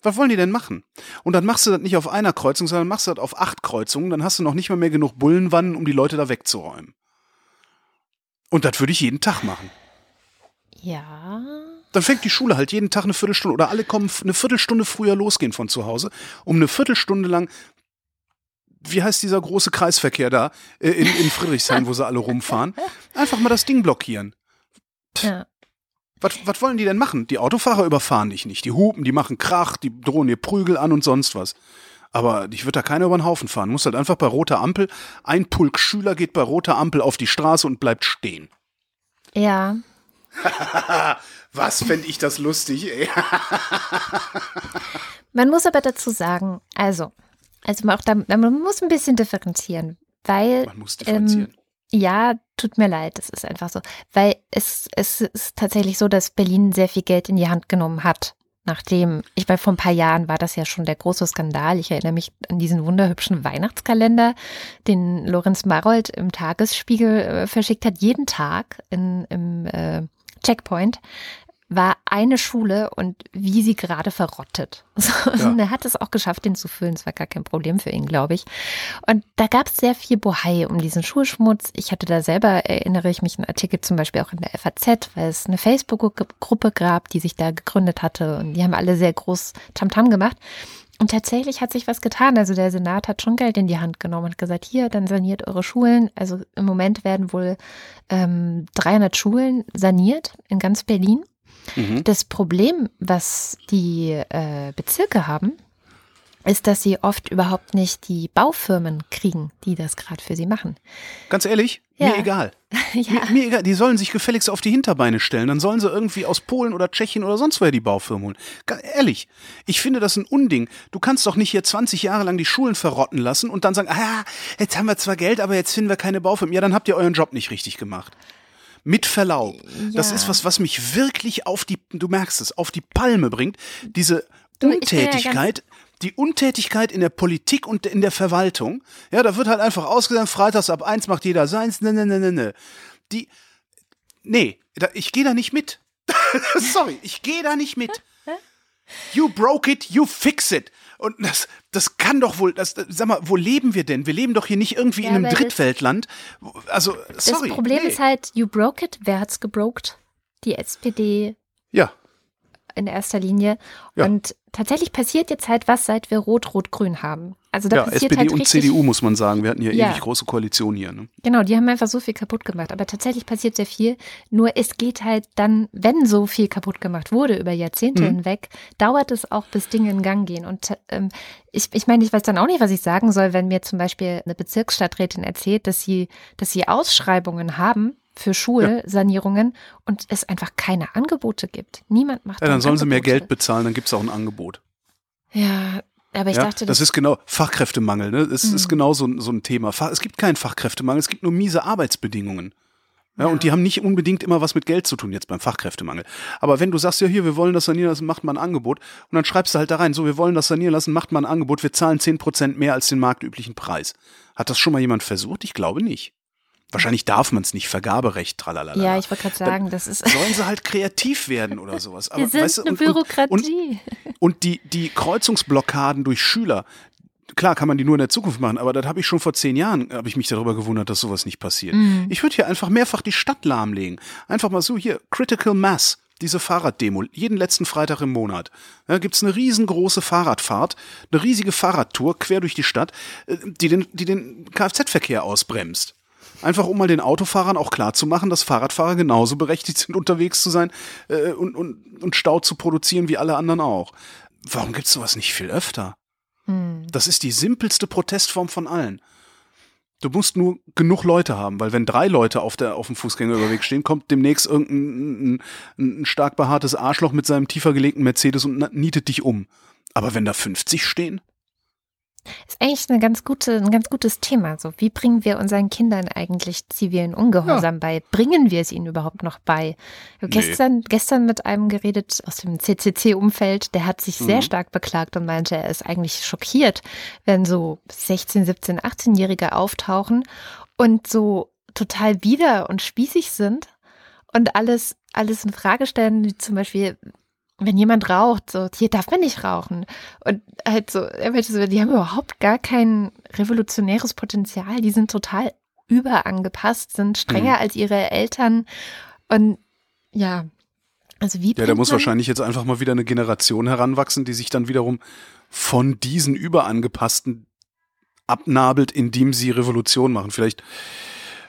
was wollen die denn machen? Und dann machst du das nicht auf einer Kreuzung, sondern machst du das auf acht Kreuzungen, dann hast du noch nicht mal mehr genug Bullenwannen, um die Leute da wegzuräumen. Und das würde ich jeden Tag machen. Ja. Dann fängt die Schule halt jeden Tag eine Viertelstunde oder alle kommen eine Viertelstunde früher losgehen von zu Hause, um eine Viertelstunde lang, wie heißt dieser große Kreisverkehr da äh, in, in Friedrichshain, wo sie alle rumfahren, (laughs) einfach mal das Ding blockieren. ja. Was, was wollen die denn machen? Die Autofahrer überfahren dich nicht. Die hupen, die machen Krach, die drohen dir Prügel an und sonst was. Aber dich wird da keiner über den Haufen fahren. Du musst halt einfach bei roter Ampel, ein Pulk Schüler geht bei roter Ampel auf die Straße und bleibt stehen. Ja. (laughs) Was fände ich das lustig, ey. (laughs) Man muss aber dazu sagen, also, also man, auch da, man muss ein bisschen differenzieren, weil Man muss differenzieren. Ja, tut mir leid, das ist einfach so. Weil es, es ist tatsächlich so, dass Berlin sehr viel Geld in die Hand genommen hat. Nachdem, ich meine, vor ein paar Jahren war das ja schon der große Skandal. Ich erinnere mich an diesen wunderhübschen Weihnachtskalender, den Lorenz Marold im Tagesspiegel äh, verschickt hat. Jeden Tag in, im äh, Checkpoint war eine Schule und wie sie gerade verrottet. (laughs) So, Ja. Und er hat es auch geschafft, den zu füllen. Es war gar kein Problem für ihn, glaube ich. Und da gab es sehr viel Bohai um diesen Schulschmutz. Ich hatte da selber, erinnere ich mich, einen Artikel zum Beispiel auch in der FAZ, weil es eine Facebook-Gruppe gab, die sich da gegründet hatte. Und die haben alle sehr groß Tamtam gemacht. Und tatsächlich hat sich was getan. Also der Senat hat schon Geld in die Hand genommen und gesagt, hier, dann saniert eure Schulen. Also im Moment werden wohl ähm, 300 Schulen saniert in ganz Berlin. Mhm. Das Problem, was die äh, Bezirke haben, ist, dass sie oft überhaupt nicht die Baufirmen kriegen, die das gerade für sie machen. Ganz ehrlich, Ja. mir egal. (laughs) ja, Mir, mir egal. Die sollen sich gefälligst auf die Hinterbeine stellen. Dann sollen sie irgendwie aus Polen oder Tschechien oder sonst woher die Baufirmen holen. Ga- ehrlich, ich finde das ein Unding. Du kannst doch nicht hier 20 Jahre lang die Schulen verrotten lassen und dann sagen, ah, jetzt haben wir zwar Geld, aber jetzt finden wir keine Baufirmen. Ja, dann habt ihr euren Job nicht richtig gemacht. Mit Verlaub. Das Ja. ist was, was mich wirklich auf die, du merkst es, auf die Palme bringt. Diese Du, Untätigkeit, die Untätigkeit in der Politik und in der Verwaltung. Ja, da wird halt einfach ausgesagt, freitags ab eins macht jeder seins, ne, ne, ne, ne, ne. Die, nee, da, ich gehe da nicht mit. (laughs) Sorry, ich gehe da nicht mit. You broke it, you fix it. Und das, das kann doch wohl, das, sag mal, wo leben wir denn? Wir leben doch hier nicht irgendwie Ja, in einem das- Drittweltland. Also, das sorry. Problem nee. ist halt, you broke it. Wer hat's gebrokt? Die SPD Ja, in erster Linie. Ja. Und tatsächlich passiert jetzt halt was, seit wir Rot-Rot-Grün haben. Also da ja passiert SPD halt und richtig CDU muss man sagen. Wir hatten hier Ja. ewig große Koalition hier. Ne? Genau, die haben einfach so viel kaputt gemacht. Aber tatsächlich passiert sehr viel. Nur es geht halt dann, wenn so viel kaputt gemacht wurde über Jahrzehnte Mhm. hinweg, dauert es auch, bis Dinge in Gang gehen. Und ähm, ich, ich meine, ich weiß dann auch nicht, was ich sagen soll, wenn mir zum Beispiel eine Bezirksstadträtin erzählt, dass sie, dass sie Ausschreibungen haben für Schulsanierungen und es einfach keine Angebote gibt. Niemand macht Ja, dann sollen sie mehr Angebote. Geld bezahlen, dann gibt es auch ein Angebot. Ja, aber ich ja, dachte, das, ist genau Fachkräftemangel. Ne? Das ist Mhm. genau so, ein- so ein Thema. Es gibt keinen Fachkräftemangel, es gibt nur miese Arbeitsbedingungen. Ja, Und die haben nicht unbedingt immer was mit Geld zu tun jetzt beim Fachkräftemangel. Aber wenn du sagst, ja hier, wir wollen das sanieren lassen, macht mal ein Angebot. Und dann schreibst du halt da rein, so, wir wollen das sanieren lassen, macht mal ein Angebot, wir zahlen 10% mehr als den marktüblichen Preis. Hat das schon mal jemand versucht? Ich glaube nicht. Wahrscheinlich darf man es nicht, Vergaberecht, tralala. ja, ich wollte gerade sagen, das ist, Sollen sie halt kreativ werden oder sowas. (laughs) Aber, wir sind weißt du, eine und- und- Bürokratie. und die, die Kreuzungsblockaden durch Schüler, klar kann man die nur in der Zukunft machen, aber das habe ich schon vor zehn Jahren, habe ich mich darüber gewundert, dass sowas nicht passiert. Mhm. Ich würde hier einfach mehrfach die Stadt lahmlegen. Einfach mal so hier, Critical Mass, diese Fahrraddemo, jeden letzten Freitag im Monat. Da gibt's eine riesengroße Fahrradfahrt, eine riesige Fahrradtour quer durch die Stadt, äh, die den, die den Kfz-Verkehr ausbremst. Einfach um mal den Autofahrern auch klar zu machen, dass Fahrradfahrer genauso berechtigt sind, (laughs) unterwegs zu sein äh, und, und, und Stau zu produzieren wie alle anderen auch. Warum gibt's sowas nicht viel öfter? Hm. Das ist die simpelste Protestform von allen. Du musst nur genug Leute haben, weil wenn drei Leute auf, der, auf dem Fußgängerüberweg stehen, kommt demnächst irgendein ein, ein, ein stark behaartes Arschloch mit seinem tiefer gelegten Mercedes und nietet dich um. Aber wenn da 50 stehen? Ist eigentlich eine ganz gute, ein ganz gutes Thema. So, wie bringen wir unseren Kindern eigentlich zivilen Ungehorsam bei? Bringen wir es ihnen überhaupt noch bei? Nee. Gestern, gestern mit einem geredet aus dem CCC-Umfeld, der hat sich sehr Mhm. stark beklagt und meinte, er ist eigentlich schockiert, wenn so 16, 17, 18-Jährige auftauchen und so total bieder und spießig sind und alles, alles in Frage stellen, wie zum Beispiel, wenn jemand raucht, so, hier darf man nicht rauchen. Und halt so, die haben überhaupt gar kein revolutionäres Potenzial, die sind total überangepasst, sind strenger mhm. als ihre Eltern. Und ja, also wie. Ja, da muss wahrscheinlich jetzt einfach mal wieder eine Generation heranwachsen, die sich dann wiederum von diesen überangepassten abnabelt, indem sie Revolution machen. Vielleicht,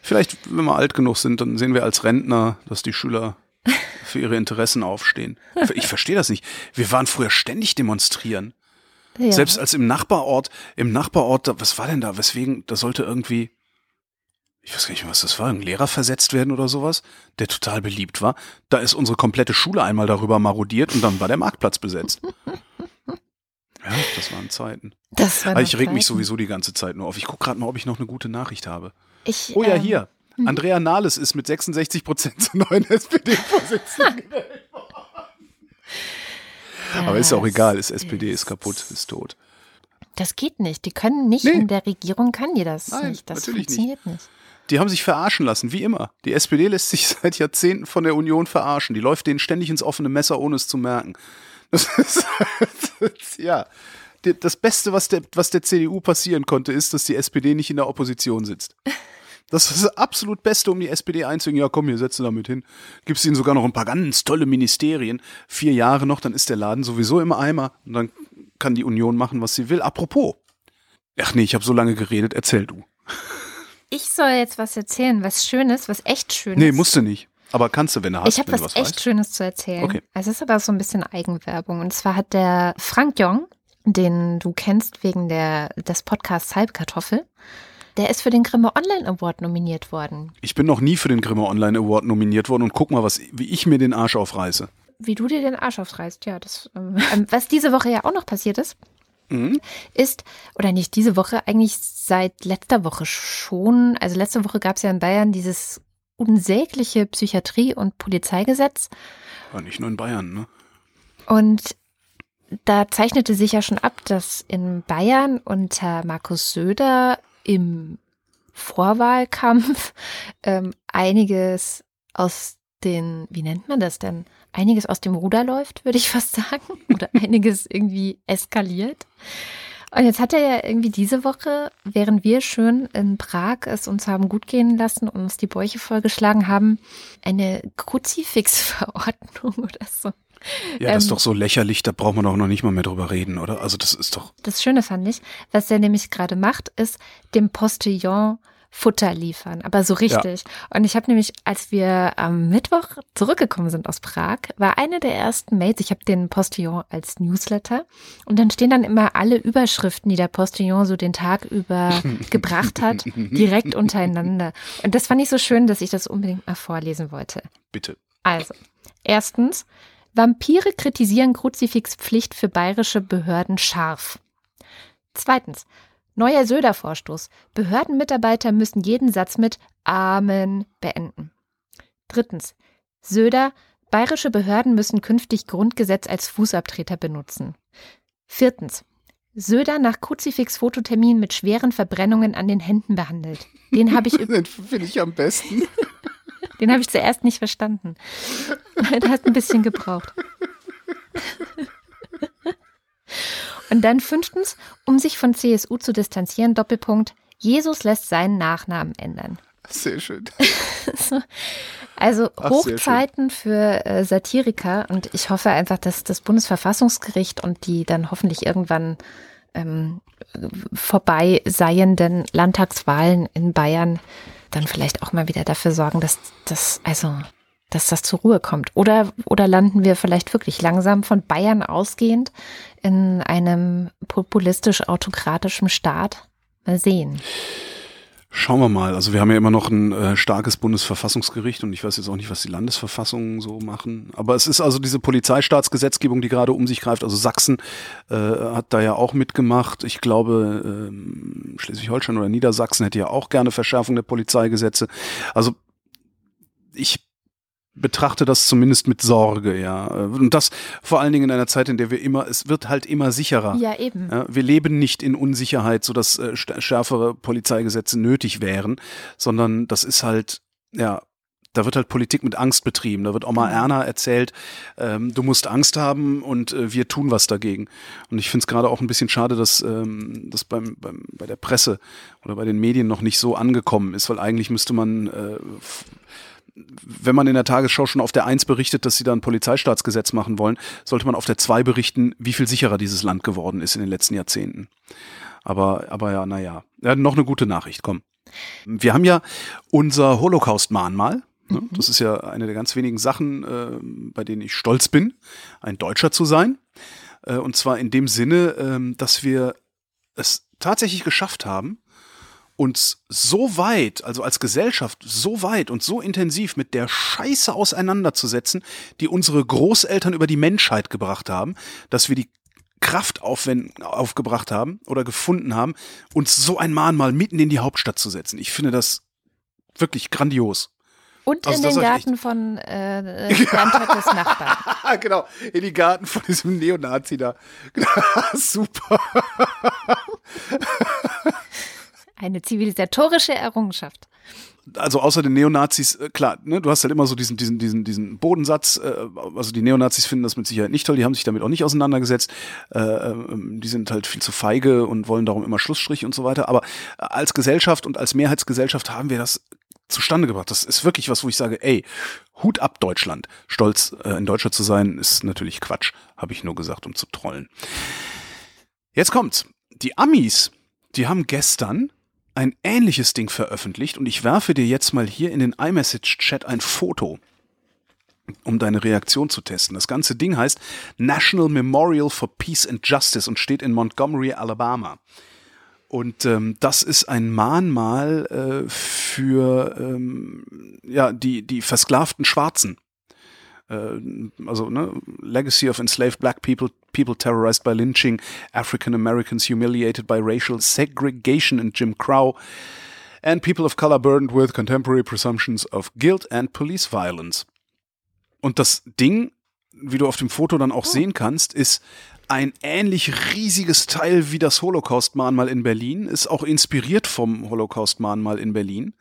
vielleicht, wenn wir alt genug sind, dann sehen wir als Rentner, dass die Schüler für ihre Interessen aufstehen. Ich verstehe das nicht. Wir waren früher ständig demonstrieren. Ja. Selbst als im Nachbarort, im Nachbarort, was war denn da? Weswegen, da sollte irgendwie, ich weiß gar nicht mehr, was das war, ein Lehrer versetzt werden oder sowas, der total beliebt war. Da ist unsere komplette Schule einmal darüber marodiert und dann war der Marktplatz besetzt. (laughs) Ja, das waren Zeiten. Das waren ich reg mich sowieso die ganze Zeit nur auf. Ich gucke gerade mal, ob ich noch eine gute Nachricht habe. Ich, oh ja, ähm, hier. Hm. Andrea Nahles ist mit 66 Prozent zur neuen SPD-Vorsitzenden (laughs) gewählt Aber ist auch egal, ist SPD ist kaputt, ist tot. Das geht nicht. Die können nicht, nee. in der Regierung kann die das Nein, nicht. Das funktioniert nicht. nicht. Die haben sich verarschen lassen, wie immer. Die SPD lässt sich (laughs) seit Jahrzehnten von der Union verarschen. Die läuft denen ständig ins offene Messer, ohne es zu merken. Das ist, (laughs) ja. Das Beste, was der, was der CDU passieren konnte, ist, dass die SPD nicht in der Opposition sitzt. Das ist das absolut Beste, um die SPD einzuhängen. Ja, komm, hier setze damit hin. Gibst ihnen sogar noch ein paar ganz tolle Ministerien. Vier Jahre noch, dann ist der Laden sowieso im Eimer. Und dann kann die Union machen, was sie will. Apropos. Ach nee, ich habe so lange geredet. Erzähl du. Ich soll jetzt was erzählen, was Schönes, was echt Schönes. Nee, musst du nicht. Aber kannst du, wenn du hast. Ich habe was, was, echt weißt. Schönes zu erzählen. Okay. Es ist aber so ein bisschen Eigenwerbung. Und zwar hat der Frank Jong, den du kennst wegen der, des Podcasts Halbkartoffel, der ist für den Grimme Online Award nominiert worden. Ich bin noch nie für den Grimme Online Award nominiert worden und guck mal, was, wie ich mir den Arsch aufreiße. Wie du dir den Arsch aufreißt, ja. Das, ähm, (laughs) ähm was diese Woche ja auch noch passiert ist, mhm. ist, oder nicht diese Woche, eigentlich seit letzter Woche schon. Also letzte Woche gab es ja in Bayern dieses unsägliche Psychiatrie- und Polizeigesetz. War nicht nur in Bayern, ne? Und da zeichnete sich ja schon ab, dass in Bayern unter Markus Söder im Vorwahlkampf ähm, einiges aus den, wie nennt man das denn? Einiges aus dem Ruder läuft, würde ich (laughs) fast sagen. Oder einiges irgendwie eskaliert. Und jetzt hat er ja irgendwie diese Woche, während wir schön in Prag es uns haben gut gehen lassen und uns die Bäuche vollgeschlagen haben, eine Kruzifixverordnung (laughs) oder so. Ja, das ist ähm, doch so lächerlich, da braucht man doch noch nicht mal mehr drüber reden, oder? Also das ist doch. Das Schöne fand ich, was er nämlich gerade macht, ist dem Postillon Futter liefern, aber so richtig. Ja. Und ich habe nämlich, als wir am Mittwoch zurückgekommen sind aus Prag, war eine der ersten Mails, ich habe den Postillon als Newsletter und dann stehen dann immer alle Überschriften, die der Postillon so den Tag über (laughs) gebracht hat, direkt untereinander. Und das fand ich so schön, dass ich das unbedingt mal vorlesen wollte. Bitte. Also, erstens, Vampire kritisieren Kruzifixpflicht für bayerische Behörden scharf. Zweitens, Neuer Söder-Vorstoß. Behördenmitarbeiter müssen jeden Satz mit Amen beenden. Drittens. Söder. Bayerische Behörden müssen künftig Grundgesetz als Fußabtreter benutzen. Viertens. Söder nach Kruzifix-Fototermin mit schweren Verbrennungen an den Händen behandelt. Den habe ich. (laughs) Den finde ich am besten. Den habe ich zuerst nicht verstanden. Der hat ein bisschen gebraucht. Und dann fünftens, um sich von CSU zu distanzieren, Doppelpunkt, Jesus lässt seinen Nachnamen ändern. Sehr schön. also Ach, Hochzeiten für äh, Satiriker und ich hoffe einfach, dass das Bundesverfassungsgericht und die dann hoffentlich irgendwann ähm, vorbei seienden Landtagswahlen in Bayern dann vielleicht auch mal wieder dafür sorgen, dass das, also dass das zur Ruhe kommt? Oder, oder landen wir vielleicht wirklich langsam von Bayern ausgehend in einem populistisch-autokratischen Staat? Mal sehen. Schauen wir mal. Also wir haben ja immer noch ein äh, starkes Bundesverfassungsgericht und ich weiß jetzt auch nicht, was die Landesverfassungen so machen. Aber es ist also diese Polizeistaatsgesetzgebung, die gerade um sich greift. Also Sachsen äh, hat da ja auch mitgemacht. Ich glaube, äh, Schleswig-Holstein oder Niedersachsen hätte ja auch gerne Verschärfung der Polizeigesetze. Also ich betrachte das zumindest mit Sorge, ja. Und das vor allen Dingen in einer Zeit, in der wir immer, es wird halt immer sicherer. Ja, eben. Ja, wir leben nicht in Unsicherheit, sodass äh, schärfere Polizeigesetze nötig wären, sondern das ist halt, ja, da wird halt Politik mit Angst betrieben. Da wird Oma Genau. Erna erzählt, ähm, du musst Angst haben und äh, wir tun was dagegen. Und ich finde es gerade auch ein bisschen schade, dass ähm, das beim, beim, bei der Presse oder bei den Medien noch nicht so angekommen ist, weil eigentlich müsste man äh, wenn man in der Tagesschau schon auf der Eins berichtet, dass sie da ein Polizeistaatsgesetz machen wollen, sollte man auf der Zwei berichten, wie viel sicherer dieses Land geworden ist in den letzten Jahrzehnten. Aber, aber ja, naja. Ja, noch eine gute Nachricht, komm. Wir haben ja unser Holocaust-Mahnmal. Ne? Das ist ja eine der ganz wenigen Sachen, äh, bei denen ich stolz bin, ein Deutscher zu sein. Äh, und zwar in dem Sinne, ähm, dass wir es tatsächlich geschafft haben, uns so weit, also als Gesellschaft, so weit und so intensiv mit der Scheiße auseinanderzusetzen, die unsere Großeltern über die Menschheit gebracht haben, dass wir die Kraft aufwenden, aufgebracht haben oder gefunden haben, uns so ein Mahnmal mitten in die Hauptstadt zu setzen. Ich finde das wirklich grandios. Und Also in den Garten von äh, äh, (laughs) Bernd Höckes Nachbarn. (laughs) Genau, in die Garten von diesem Neonazi da. (laughs) Super. Eine zivilisatorische Errungenschaft. also außer den Neonazis, äh, klar, ne, du hast halt immer so diesen, diesen, diesen, diesen Bodensatz, äh, also die Neonazis finden das mit Sicherheit nicht toll, die haben sich damit auch nicht auseinandergesetzt, äh, ähm, die sind halt viel zu feige und wollen darum immer Schlussstrich und so weiter, aber als Gesellschaft und als Mehrheitsgesellschaft haben wir das zustande gebracht. Das ist wirklich was, wo ich sage, ey, Hut ab Deutschland. Stolz, äh, ein Deutscher zu sein, ist natürlich Quatsch, habe ich nur gesagt, um zu trollen. Jetzt kommt's. Die Amis, die haben gestern ein ähnliches Ding veröffentlicht und ich werfe dir jetzt mal hier in den iMessage-Chat ein Foto, um deine Reaktion zu testen. Das ganze Ding heißt National Memorial for Peace and Justice und steht in Montgomery, Alabama. Und ähm, das ist ein Mahnmal äh, für ähm, ja, die, die versklavten Schwarzen. Äh, also ne, Legacy of enslaved black people, people terrorized by lynching, African Americans humiliated by racial segregation and Jim Crow, and people of color burdened with contemporary presumptions of guilt and police violence. Und das Ding, wie du auf dem Foto dann auch sehen kannst, ist ein ähnlich riesiges Teil wie das Holocaust-Mahnmal in Berlin, ist auch inspiriert vom Holocaust-Mahnmal in Berlin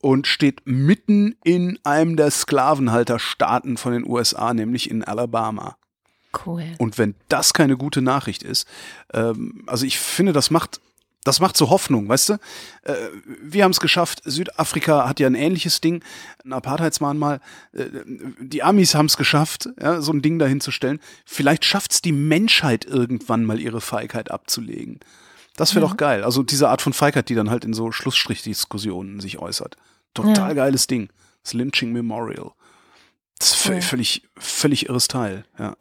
und steht mitten in einem der Sklavenhalterstaaten von den USA, nämlich in Alabama. Cool. Und wenn das keine gute Nachricht ist, ähm, also ich finde, das macht, das macht so Hoffnung, weißt du? Äh, wir haben es geschafft. Südafrika hat ja ein ähnliches Ding, ein Apartheidsmahnmal. Äh, die Amis haben es geschafft, ja, so ein Ding dahin zu stellen. Vielleicht schafft es die Menschheit irgendwann mal ihre Feigheit abzulegen. Das wäre Ja. doch geil. Also diese Art von Feigheit, die dann halt in so Schlussstrichdiskussionen sich äußert. Total Ja. geiles Ding. Das Lynching Memorial. Das ist völlig, völlig irres Teil, ja.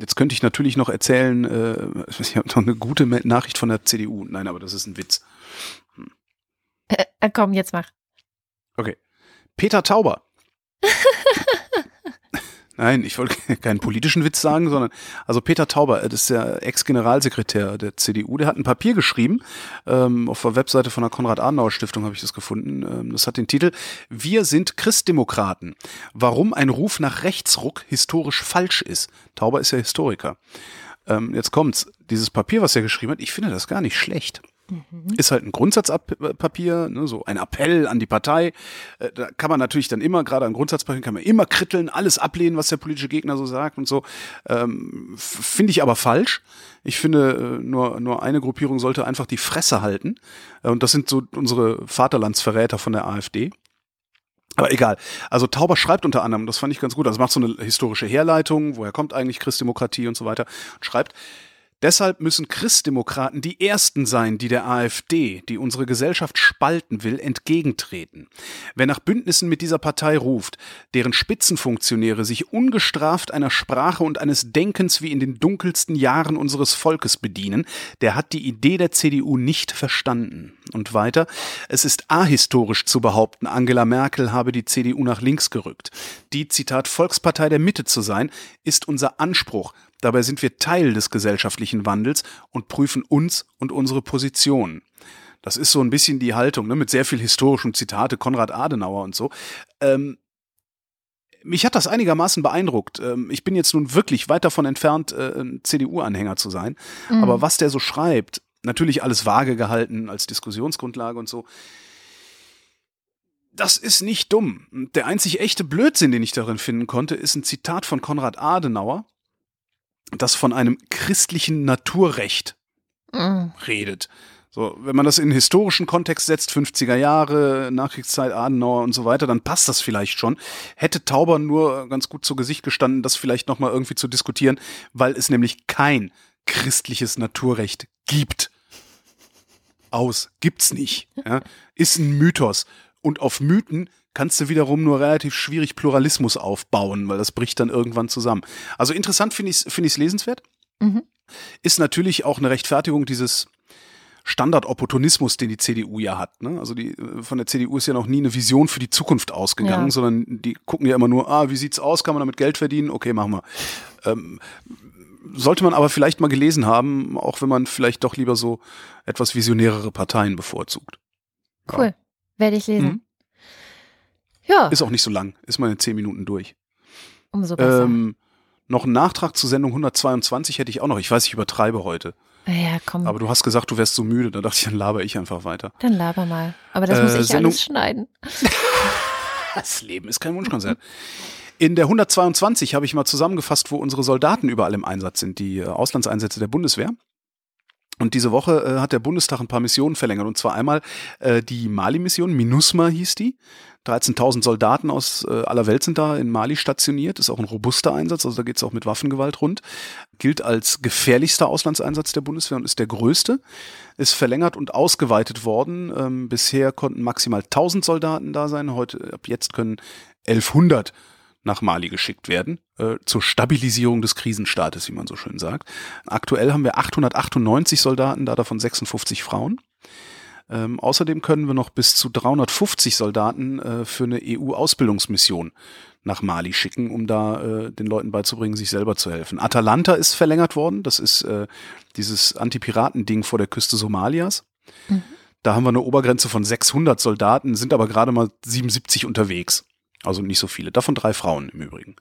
Jetzt könnte ich natürlich noch erzählen, äh, ich habe noch eine gute Nachricht von der CDU. Nein, aber das ist ein Witz. Äh, äh, komm, jetzt mach. Okay. Peter Tauber. (laughs) Nein, ich wollte (laughs) keinen politischen Witz sagen, sondern also Peter Tauber, äh, das ist der Ex-Generalsekretär der CDU, der hat ein Papier geschrieben, ähm, auf der Webseite von der Konrad-Adenauer-Stiftung habe ich das gefunden. Ähm, das hat den Titel Wir sind Christdemokraten. Warum ein Ruf nach Rechtsruck historisch falsch ist. Tauber ist ja Historiker. Ähm, jetzt kommt's. Dieses Papier, was er geschrieben hat, ich finde das gar nicht schlecht. Ist halt ein Grundsatzpapier, ne, so ein Appell an die Partei. Äh, Da kann man natürlich dann immer, gerade an Grundsatzpapieren, kann man immer kritteln, alles ablehnen, was der politische Gegner so sagt und so. Ähm, finde ich aber falsch. Ich finde, äh, nur, nur eine Gruppierung sollte einfach die Fresse halten. Äh, Und das sind so unsere Vaterlandsverräter von der AfD. Aber egal. Also Tauber schreibt unter anderem, das fand ich ganz gut, also macht so eine historische Herleitung, woher kommt eigentlich Christdemokratie und so weiter, und schreibt, Deshalb müssen Christdemokraten die Ersten sein, die der AfD, die unsere Gesellschaft spalten will, entgegentreten. Wer nach Bündnissen mit dieser Partei ruft, deren Spitzenfunktionäre sich ungestraft einer Sprache und eines Denkens wie in den dunkelsten Jahren unseres Volkes bedienen, der hat die Idee der CDU nicht verstanden. Und weiter, es ist ahistorisch zu behaupten, Angela Merkel habe die CDU nach links gerückt. Die, Zitat, Volkspartei der Mitte zu sein, ist unser Anspruch. Dabei sind wir Teil des gesellschaftlichen Wandels und prüfen uns und unsere Positionen. Das ist so ein bisschen die Haltung, ne, mit sehr viel historischem Zitate, Konrad Adenauer und so. Ähm, mich hat das einigermaßen beeindruckt. Ähm, ich bin jetzt nun wirklich weit davon entfernt, äh, ein CDU-Anhänger zu sein. Mhm. Aber was der so schreibt, natürlich alles vage gehalten als Diskussionsgrundlage und so. Das ist nicht dumm. Der einzig echte Blödsinn, den ich darin finden konnte, ist ein Zitat von Konrad Adenauer, das von einem christlichen Naturrecht mhm. redet. So, wenn man das in historischen Kontext setzt, 50er Jahre, Nachkriegszeit, Adenauer und so weiter, dann passt das vielleicht schon. Hätte Tauber nur ganz gut zu Gesicht gestanden, das vielleicht nochmal irgendwie zu diskutieren, weil es nämlich kein christliches Naturrecht gibt. Aus. Gibt's nicht. Ja? Ist ein Mythos. Und auf Mythen kannst du wiederum nur relativ schwierig Pluralismus aufbauen, weil das bricht dann irgendwann zusammen. Also interessant finde ich es find ich's lesenswert. Mhm. Ist natürlich auch eine Rechtfertigung dieses Standardopportunismus, den die CDU ja hat. Ne? Also die von der CDU ist ja noch nie eine Vision für die Zukunft ausgegangen, ja. sondern die gucken ja immer nur, ah, wie sieht's aus, kann man damit Geld verdienen? Okay, machen wir. Ähm, sollte man aber vielleicht mal gelesen haben, auch wenn man vielleicht doch lieber so etwas visionärere Parteien bevorzugt. Cool, ja. werde ich lesen. Mhm. Ja. Ist auch nicht so lang, ist mal in zehn Minuten durch. Umso besser. Ähm, noch einen Nachtrag zur Sendung 122 hätte ich auch noch. Ich weiß, ich übertreibe heute. Ja, komm. Aber du hast gesagt, du wärst so müde. Da dachte ich, dann laber ich einfach weiter. Dann laber mal. Aber das äh, muss ich Sendung alles schneiden. (laughs) das Leben ist kein Wunschkonzert. In der 122 habe ich mal zusammengefasst, wo unsere Soldaten überall im Einsatz sind, die äh, Auslandseinsätze der Bundeswehr. Und diese Woche äh, hat der Bundestag ein paar Missionen verlängert. Und zwar einmal äh, die Mali-Mission, MINUSMA hieß die. 13.000 Soldaten aus äh, aller Welt sind da in Mali stationiert. Ist auch ein robuster Einsatz, also da geht es auch mit Waffengewalt rund. Gilt als gefährlichster Auslandseinsatz der Bundeswehr und ist der größte. Ist verlängert und ausgeweitet worden. Ähm, bisher konnten maximal 1.000 Soldaten da sein. Heute, ab jetzt können 1100 nach Mali geschickt werden, äh, zur Stabilisierung des Krisenstaates, wie man so schön sagt. Aktuell haben wir 898 Soldaten, da davon 56 Frauen. Ähm, außerdem können wir noch bis zu 350 Soldaten äh, für eine EU-Ausbildungsmission nach Mali schicken, um da äh, den Leuten beizubringen, sich selber zu helfen. Atalanta ist verlängert worden. Das ist äh, dieses Anti-Piraten-Ding vor der Küste Somalias. Mhm. Da haben wir eine Obergrenze von 600 Soldaten, sind aber gerade mal 77 unterwegs. Also nicht so viele. Davon drei Frauen im Übrigen.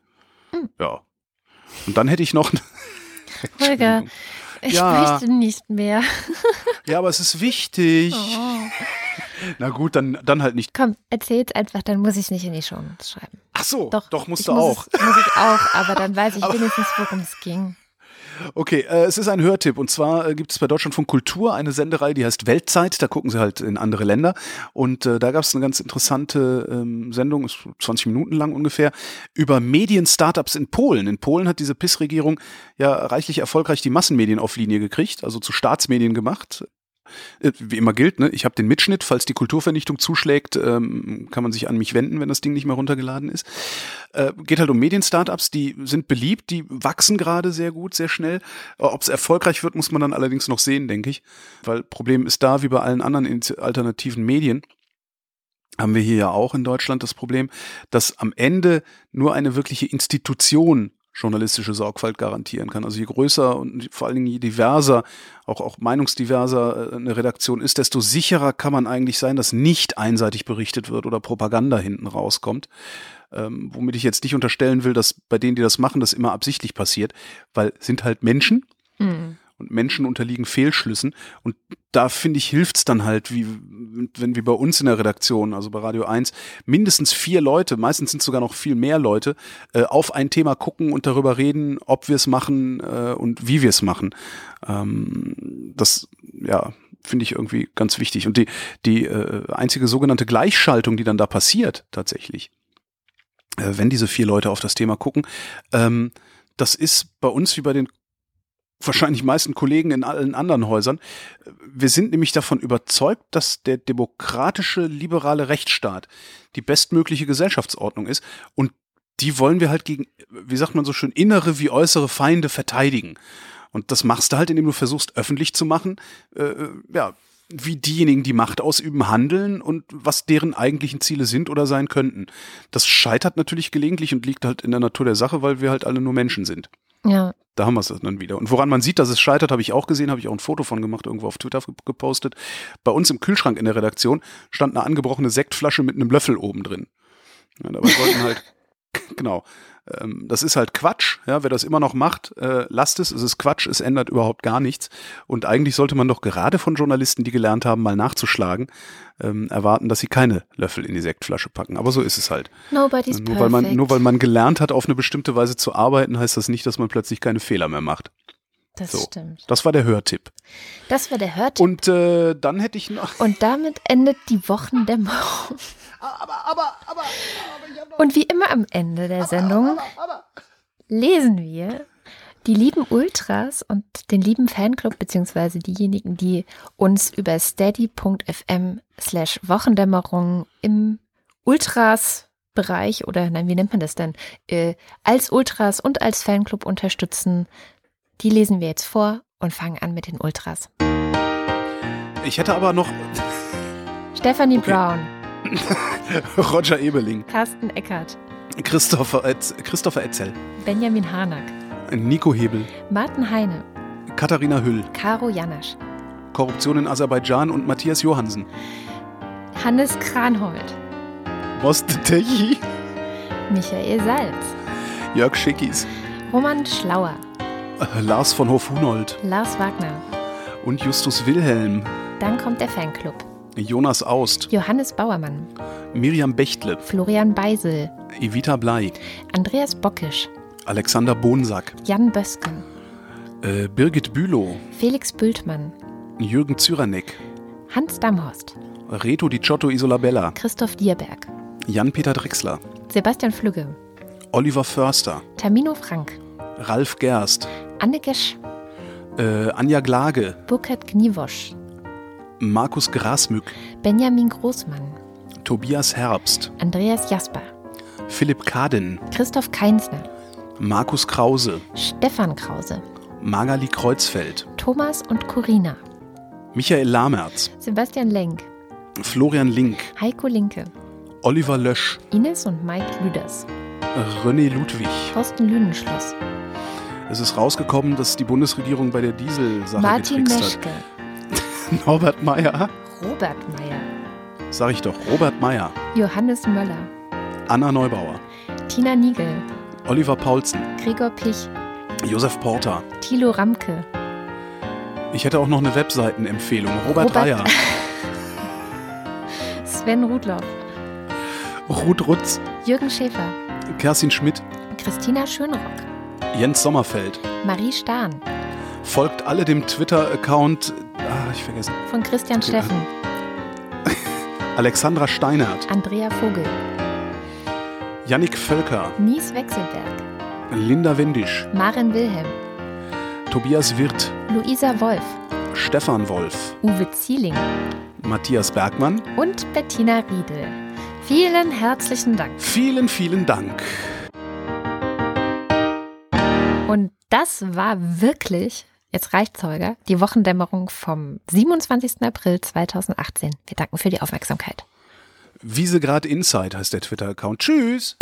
Mhm. Ja. Und dann hätte ich noch. (laughs) Holger, ich ja. möchte nicht mehr. ja, aber es ist wichtig. Oh. Na gut, dann, dann halt nicht. Komm, erzähl's einfach, dann muss ich nicht in die Show schreiben. Ach so, doch, doch musst du muss auch. Es, muss ich auch, aber dann weiß ich wenigstens, worum es ging. Okay, äh, es ist ein Hörtipp und zwar äh, gibt es bei Deutschlandfunk Kultur eine Senderei, die heißt Weltzeit. Da gucken sie halt in andere Länder und äh, da gab es eine ganz interessante ähm, Sendung, ist 20 Minuten lang ungefähr, über Medien-Startups in Polen. In Polen hat diese PIS-Regierung ja reichlich erfolgreich die Massenmedien auf Linie gekriegt, also zu Staatsmedien gemacht. Äh, wie immer gilt, ne? ich habe den Mitschnitt, falls die Kulturvernichtung zuschlägt, ähm, kann man sich an mich wenden, wenn das Ding nicht mehr runtergeladen ist. Äh, geht halt um Medien-Startups, die sind beliebt, die wachsen gerade sehr gut, sehr schnell. Äh, Ob es erfolgreich wird, muss man dann allerdings noch sehen, denke ich. Weil Problem ist da, wie bei allen anderen alternativen Medien, haben wir hier ja auch in Deutschland das Problem, dass am Ende nur eine wirkliche Institution journalistische Sorgfalt garantieren kann. Also je größer und vor allen Dingen je diverser, auch, auch meinungsdiverser äh, eine Redaktion ist, desto sicherer kann man eigentlich sein, dass nicht einseitig berichtet wird oder Propaganda hinten rauskommt. Ähm, womit ich jetzt nicht unterstellen will, dass bei denen, die das machen, das immer absichtlich passiert, weil sind halt Menschen. Mhm und Menschen unterliegen Fehlschlüssen. Und da finde ich, hilft's dann halt, wie wenn wie bei uns in der Redaktion, also bei Radio 1, mindestens vier Leute, meistens sind sogar noch viel mehr Leute, äh, auf ein Thema gucken und darüber reden, ob wir es machen äh, und wie wir es machen. Ähm, das, ja, finde ich irgendwie ganz wichtig. Und die, die äh, einzige sogenannte Gleichschaltung, die dann da passiert, tatsächlich, äh, wenn diese vier Leute auf das Thema gucken, ähm, das ist bei uns wie bei den wahrscheinlich meisten Kollegen in allen anderen Häusern. Wir sind nämlich davon überzeugt, dass der demokratische, liberale Rechtsstaat die bestmögliche Gesellschaftsordnung ist und die wollen wir halt gegen, wie sagt man so schön, innere wie äußere Feinde verteidigen. Und das machst du halt, indem du versuchst, öffentlich zu machen, äh, ja, wie diejenigen, die Macht ausüben, handeln und was deren eigentlichen Ziele sind oder sein könnten. Das scheitert natürlich gelegentlich und liegt halt in der Natur der Sache, weil wir halt alle nur Menschen sind. Ja. Da haben wir es dann wieder. Und woran man sieht, dass es scheitert, habe ich auch gesehen, habe ich auch ein Foto von gemacht, irgendwo auf Twitter gepostet. Bei uns im Kühlschrank in der Redaktion stand eine angebrochene Sektflasche mit einem Löffel oben drin. Ja, dabei sollten halt (laughs) Genau. Ähm, das ist halt Quatsch. Ja, wer das immer noch macht, äh, lasst es. Es ist Quatsch. Es ändert überhaupt gar nichts. Und eigentlich sollte man doch gerade von Journalisten, die gelernt haben, mal nachzuschlagen, ähm, erwarten, dass sie keine Löffel in die Sektflasche packen. Aber so ist es halt. Nobody's nur weil man nur weil man gelernt hat, auf eine bestimmte Weise zu arbeiten, heißt das nicht, dass man plötzlich keine Fehler mehr macht. Das So. stimmt. Das war der Hörtipp. Das war der Hörtipp. Und äh, dann hätte ich noch. Und damit endet die Wochendämmerung. Aber, aber, aber, Und wie immer am Ende der Sendung lesen wir die lieben Ultras und den lieben Fanclub, beziehungsweise diejenigen, die uns über steady.fm slash Wochendämmerung im Ultras-Bereich oder nein, wie nennt man das denn, äh, als Ultras und als Fanclub unterstützen, die lesen wir jetzt vor und fangen an mit den Ultras. Ich hätte aber noch Stephanie Okay. Brown, (laughs) Roger Ebeling, Carsten Eckert, Christopher, Etz, Christopher Etzel, Benjamin Harnack, Nico Hebel, Martin Heine, Katharina Hüll, Caro Janasch, Korruption in Aserbaidschan und Matthias Johansen, Hannes Kranhold, Boste Techi, Michael Salz, Jörg Schickis, Roman Schlauer, äh, Lars von Hof-Hunold. Lars Wagner. und Justus Wilhelm, Dann kommt der Fanclub. Jonas Aust, Johannes Bauermann, Miriam Bechtle, Florian Beisel, Evita Blei, Andreas Bockisch, Alexander Bonsack, Jan Bösken, äh, Birgit Bülow, Felix Bültmann, Jürgen Zyranek, Hans Damhorst, Reto Di Ciotto Isolabella, Christoph Dierberg, Jan-Peter Drechsler, Sebastian Flügge, Oliver Förster, Tamino Frank, Ralf Gerst, Anne Gesch, äh, Anja Glage, Burkhard Gniewosch, Markus Grasmück, Benjamin Großmann, Tobias Herbst, Andreas Jasper, Philipp Kaden, Christoph Keinsner, Markus Krause, Stefan Krause, Magali Kreuzfeld, Thomas und Corina, Michael Lamertz, Sebastian Lenk, Florian Link, Heiko Linke, Oliver Lösch, Ines und Mike Lüders, René Ludwig. Thorsten Lüdenschloss, Es ist rausgekommen, dass die Bundesregierung bei der Dieselsache Martin getrickst Meschke, hat. (laughs) Norbert Meyer, Robert Meyer, sag ich doch, Robert Meyer, Johannes Möller, Anna Neubauer, Tina Niegel, Oliver Paulsen, Gregor Pich, Josef Porter. Thilo Ramke, Ich hätte auch noch eine Webseitenempfehlung. Robert, Robert- Reyer, (laughs) Sven Rudloff, Ruth Rutz, Jürgen Schäfer, Kerstin Schmidt, Christina Schönrock, Jens Sommerfeld. Marie Stahn, Folgt alle dem Twitter-Account, ah, ich vergesse, von Christian Okay, Steffen, (laughs) Alexandra Steinert, Andrea Vogel, Yannick Völker, Nies Wechselberg, Linda Wendisch, Maren Wilhelm, Tobias Wirth, Luisa Wolf, Stefan Wolf, Uwe Zieling. Matthias Bergmann. und Bettina Riedel. Vielen herzlichen Dank. Vielen, vielen Dank. Und das war wirklich, jetzt reicht's, Holger, die Wochendämmerung vom 27. April 2018. Wir danken für die Aufmerksamkeit. Wiesegrad Insight heißt der Twitter-Account. Tschüss.